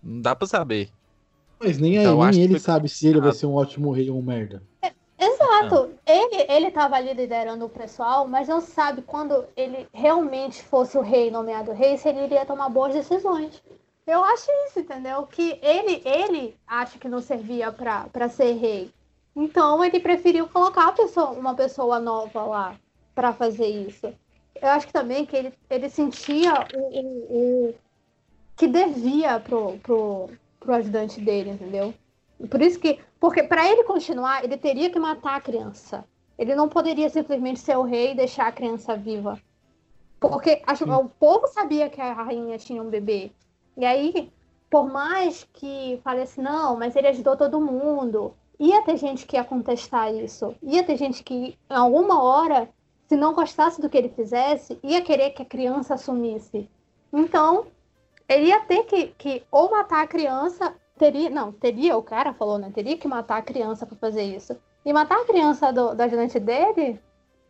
Não dá pra saber. Mas nem, Então, aí, nem que ele foi sabe se ele vai ser um ótimo rei ou um merda. Exato. Ele, ele tava ali liderando o pessoal, mas não sabe quando ele realmente fosse o rei, nomeado rei, se ele iria tomar boas decisões. Eu acho isso, entendeu? Que ele, ele acha que não servia pra, pra ser rei. Então ele preferiu colocar pessoa- uma pessoa nova lá pra fazer isso. Eu acho que também que ele, ele sentia o, o, o que devia pro, pro, pro ajudante dele, entendeu? Por isso que. Porque para ele continuar, ele teria que matar a criança. Ele não poderia simplesmente ser o rei e deixar a criança viva. Porque o povo sabia que a rainha tinha um bebê. E aí, por mais que falesse, não, mas ele ajudou todo mundo. ia ter gente que ia contestar isso. Ia ter gente que, em alguma hora, se não gostasse do que ele fizesse, ia querer que a criança assumisse. Então, ele ia ter que, que ou matar a criança, teria, não, teria, o cara falou, né? Teria que matar a criança para fazer isso. E matar a criança do, da ajudante dele,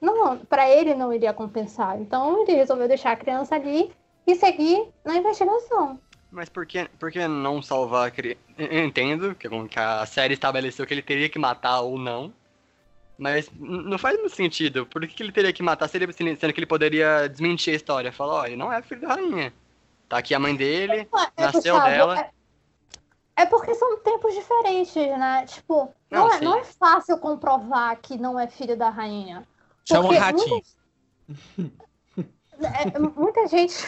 não, para ele não iria compensar. Então, ele resolveu deixar a criança ali e seguir na investigação. Mas por que, por que não salvar a criança? Eu entendo que a série estabeleceu que ele teria que matar ou não. Mas não faz muito sentido. Por que ele teria que matar, sendo que ele poderia desmentir a história? Falar, ele não é filho da rainha. Tá aqui a mãe dele, é, nasceu Gustavo, dela. É, porque são tempos diferentes, né? Tipo, não, não, é, não é fácil comprovar que não é filho da rainha. Chama o ratinho. É, muita gente.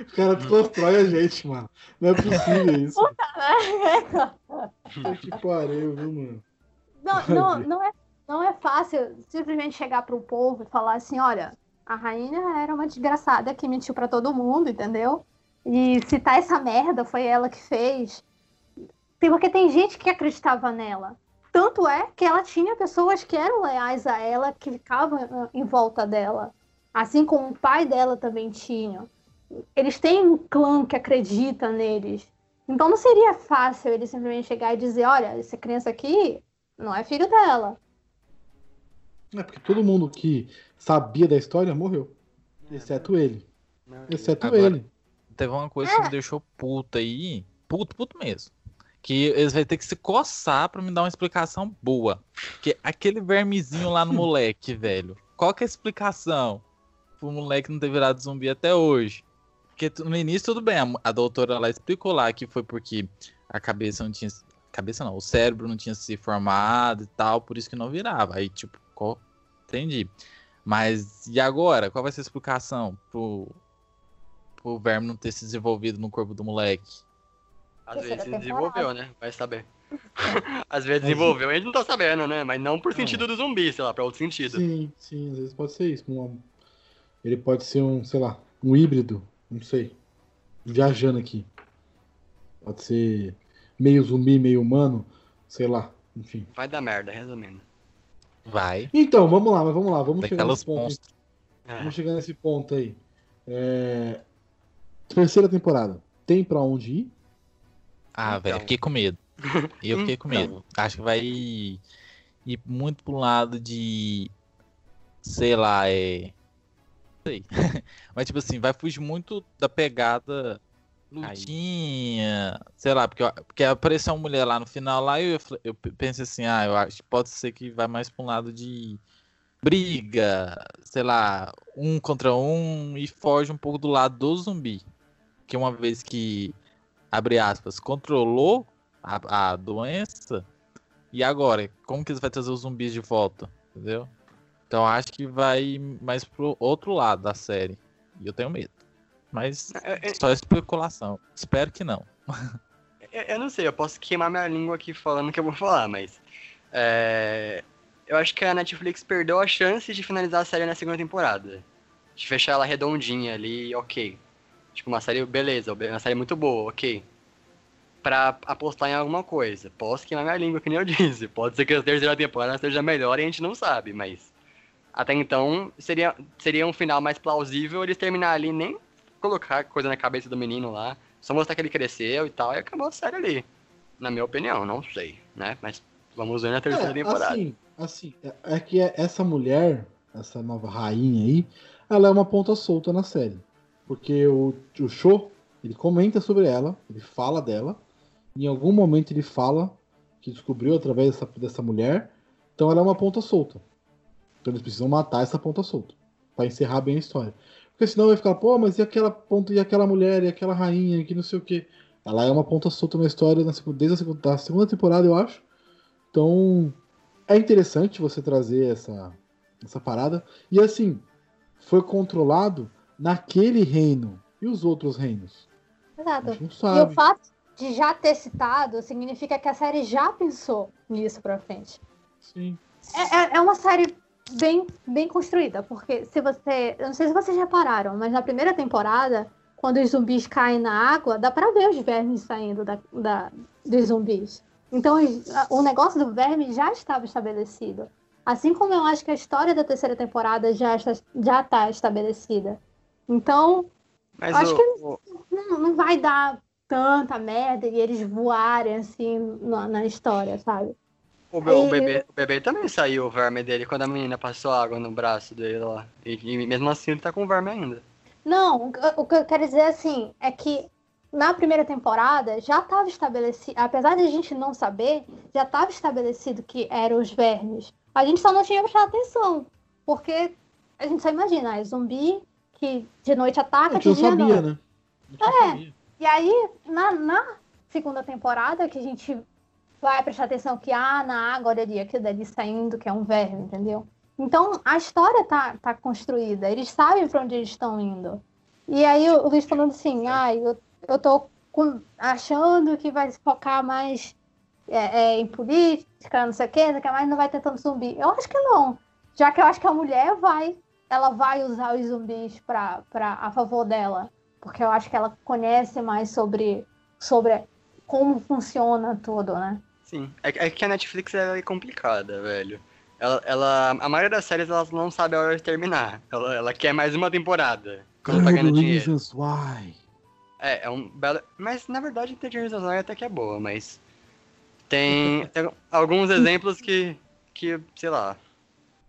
O cara desconstrói a gente, mano. Não é possível isso. Puta merda. Que pariu, viu, mano? Não, não, não, é, não é fácil simplesmente chegar pro povo e falar assim: olha, a rainha era uma desgraçada que mentiu para todo mundo, entendeu? E citar essa merda foi ela que fez. Porque tem gente que acreditava nela. Tanto é que ela tinha pessoas que eram leais a ela, que ficavam ah, em volta dela. Assim como o pai dela também tinha. Eles têm um clã que acredita neles. Então não seria fácil ele simplesmente chegar e dizer: olha, essa criança aqui não é filho dela. É porque todo mundo que sabia da história morreu. Exceto ele. Exceto Agora, ele. Teve uma coisa que me deixou puta aí. Puto, puto mesmo. Que eles vão ter que se coçar pra me dar uma explicação boa. Que aquele vermezinho lá no moleque, velho. Qual que é a explicação? Pro moleque não ter virado zumbi até hoje. Porque no início tudo bem, a, doutora lá explicou lá que foi porque a cabeça não tinha. Cabeça não, o cérebro não tinha se formado e tal, por isso que não virava. Aí, tipo, entendi. Mas e agora? Qual vai ser a explicação pro, pro verme não ter se desenvolvido no corpo do moleque? Às vezes se desenvolveu, né? Vai saber. às vezes desenvolveu, a gente não tá sabendo, né? Mas não por sentido do zumbi, sei lá, pra outro sentido. Sim, sim, às vezes pode ser isso. Ele pode ser um, sei lá, um híbrido, não sei. Viajando aqui. Pode ser meio zumbi, meio humano, sei lá, enfim. Vai dar merda, resumindo. Vai. Então, vamos lá, mas vamos lá, vamos chegar nesse ponto. É. Vamos chegar nesse ponto aí. É... Terceira temporada. Tem pra onde ir? Ah, então. velho, fiquei com medo. Eu fiquei com medo. Então. Acho que vai ir muito pro lado de. Sei lá, é. Sei. Mas, tipo assim, vai fugir muito da pegada lutinha, sei lá, porque, porque apareceu uma mulher lá no final lá e eu, eu pensei assim, ah, eu acho que pode ser que vai mais pra um lado de briga, sei lá, um contra um e foge um pouco do lado do zumbi. Que uma vez que, abre aspas, controlou a, a doença, e agora? Como que eles vai trazer os zumbis de volta? Entendeu? Então acho que vai mais pro outro lado da série. E eu tenho medo. Mas é, é, só especulação. Espero que não. Eu, eu, não sei, eu posso queimar minha língua aqui falando que eu vou falar, mas. É, eu acho que a Netflix perdeu a chance de finalizar a série na segunda temporada. De fechar ela redondinha ali, ok. Tipo, uma série, beleza, uma série muito boa, ok. Pra apostar em alguma coisa. Posso queimar minha língua, que nem eu disse. Pode ser que a terceira temporada seja melhor e a gente não sabe, mas. Até então, seria, seria um final mais plausível eles terminar ali nem colocar coisa na cabeça do menino lá, só mostrar que ele cresceu e tal, e acabou a série ali. Na minha opinião, não sei, né? Mas vamos ver na terceira é, temporada. Assim, assim, é, é que essa mulher, essa nova rainha aí, ela é uma ponta solta na série. Porque o, o show, ele comenta sobre ela, ele fala dela, em algum momento ele fala que descobriu através dessa, dessa mulher, então ela é uma ponta solta. Então eles precisam matar essa ponta solta para encerrar bem a história. Porque senão vai ficar, pô, mas e aquela ponta, e aquela mulher, e aquela rainha, que não sei o quê. Ela é uma ponta solta na história desde a segunda, a segunda temporada, eu acho. Então, é interessante você trazer essa, essa parada. E assim, foi controlado naquele reino. E os outros reinos? Exato. E o fato de já ter citado significa que a série já pensou nisso pra frente. Sim. É, é, é uma série bem, bem construída, porque se você. Eu não sei se vocês repararam, mas na primeira temporada, quando os zumbis caem na água, dá pra ver os vermes saindo da, da, dos zumbis. Então o negócio do verme já estava estabelecido. Assim como eu acho que a história da terceira temporada já está, já está estabelecida. Então, acho o- que o- não, não vai dar tanta merda e eles voarem assim na, na história, sabe? O, be- o E- bebê, o bebê também saiu o verme dele quando a menina passou água no braço dele lá. E, e mesmo assim ele tá com o verme ainda. Não, o que- o que eu quero dizer assim é que na primeira temporada já estava estabelecido, apesar de a gente não saber, já estava estabelecido que eram os vermes. A gente só não tinha prestado atenção, porque a gente só imagina, é zumbi que de noite ataca, de não dia não. sabia, né? É. E aí, na, na segunda temporada, que a gente vai prestar atenção que, ah, na água, olha ali, aquilo dali saindo, que é um verme, entendeu? Então, a história tá, tá construída, eles sabem pra onde eles estão indo. E aí, o Luiz falando assim, ah, eu, eu tô com- achando que vai se focar mais é, é, em política, não sei o quê, não sei o que mais, não vai ter tanto zumbi. Eu acho que não. Já que eu acho que a mulher vai, ela vai usar os zumbis pra, pra, a favor dela porque eu acho que ela conhece mais sobre, sobre como funciona tudo, né? Sim. É, que- é que a Netflix é complicada, velho. Ela, ela, a maioria das séries elas não sabe a hora de terminar. Ela, ela quer mais uma temporada. Quando tá ganhando dinheiro. Reasons why. É, é um belo. Mas na verdade Intelligence Design até que é boa, mas. Tem, tem alguns exemplos que. que, sei lá.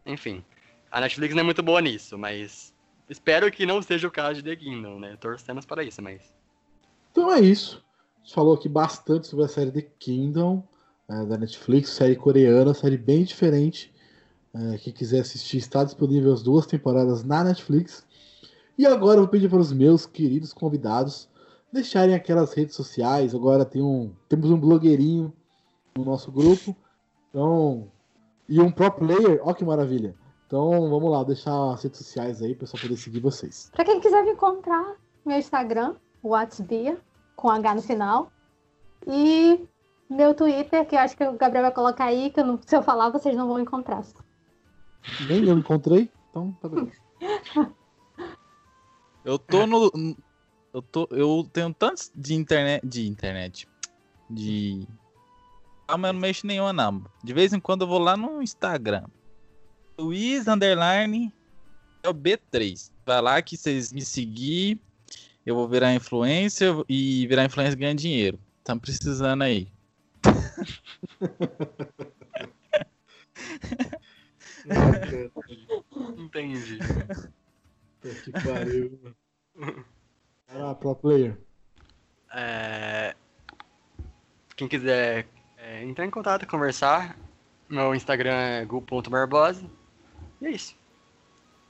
Enfim. A Netflix não é muito boa nisso, mas. Espero que não seja o caso de The Kingdom, né? Torcemos para isso, mas. Então é isso. A gente falou aqui bastante sobre a série The Kingdom, é, da Netflix, série coreana, série bem diferente. É, quem quiser assistir, está disponível as duas temporadas na Netflix. E agora eu vou pedir para os meus queridos convidados deixarem aquelas redes sociais. Agora tem um, temos um blogueirinho no nosso grupo. Então, e um pro player, ó que maravilha. Então vamos lá, deixar as redes sociais aí para pessoal poder seguir vocês. Pra quem quiser me encontrar, meu Instagram, WhatsBia, com H no final. E meu Twitter, que eu acho que o Gabriel vai colocar aí, que eu não- se eu falar, vocês não vão encontrar. Nem eu encontrei, então tá beleza. Eu tô no. Eu, tô, eu tenho tantos de internet. De internet. De. Ah, mas eu não mexo nenhuma, não. De vez em quando eu vou lá no Instagram. Luiz Underline é o B3. Vai lá que vocês me seguir. Eu vou virar influencer e virar influencer ganha dinheiro. Estamos precisando aí. Entendi. Que pariu. Ah, pro player. É, Quem quiser é, entrar em contato, conversar, meu Instagram é gu.barbosa. E é isso.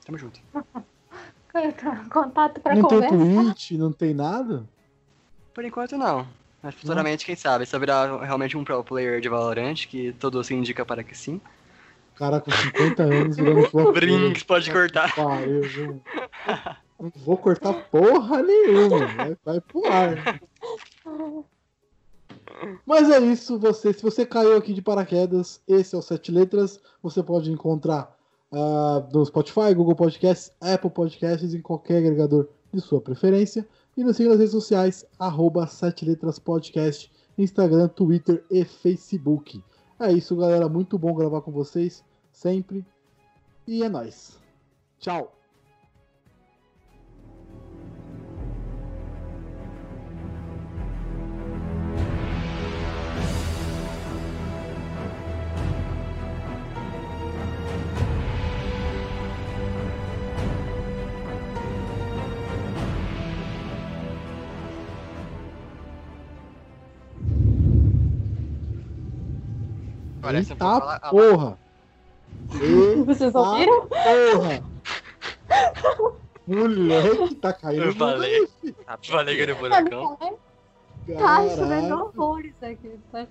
Tamo junto. Contato pra Não tem conversa. Twitch, não tem nada? Por enquanto não. Mas futuramente, quem sabe, se eu virar realmente um pro player de Valorant, que todo se indica para que sim. Cara com 50 anos virando pro player. Brinks, pode cortar. Pariu, viu? Não vou cortar porra nenhuma. Vai, vai pro ar. Mas é isso, você. Se você caiu aqui de paraquedas, esse é o Sete Letras. Você pode encontrar ah, no Spotify, Google Podcasts, Apple Podcasts, em qualquer agregador de sua preferência. E nos siga nas redes sociais, arroba Sete Letras Podcast, Instagram, Twitter e Facebook. É isso, galera. Muito bom gravar com vocês, sempre. E é nóis. Tchau. Parece um Eita pouco la- porra! Vocês ouviram? porra! Moleque, tá caindo. Eu falei. Falei que furacão. não falei. Tá Caralho. chovendo horrores aqui. Tá?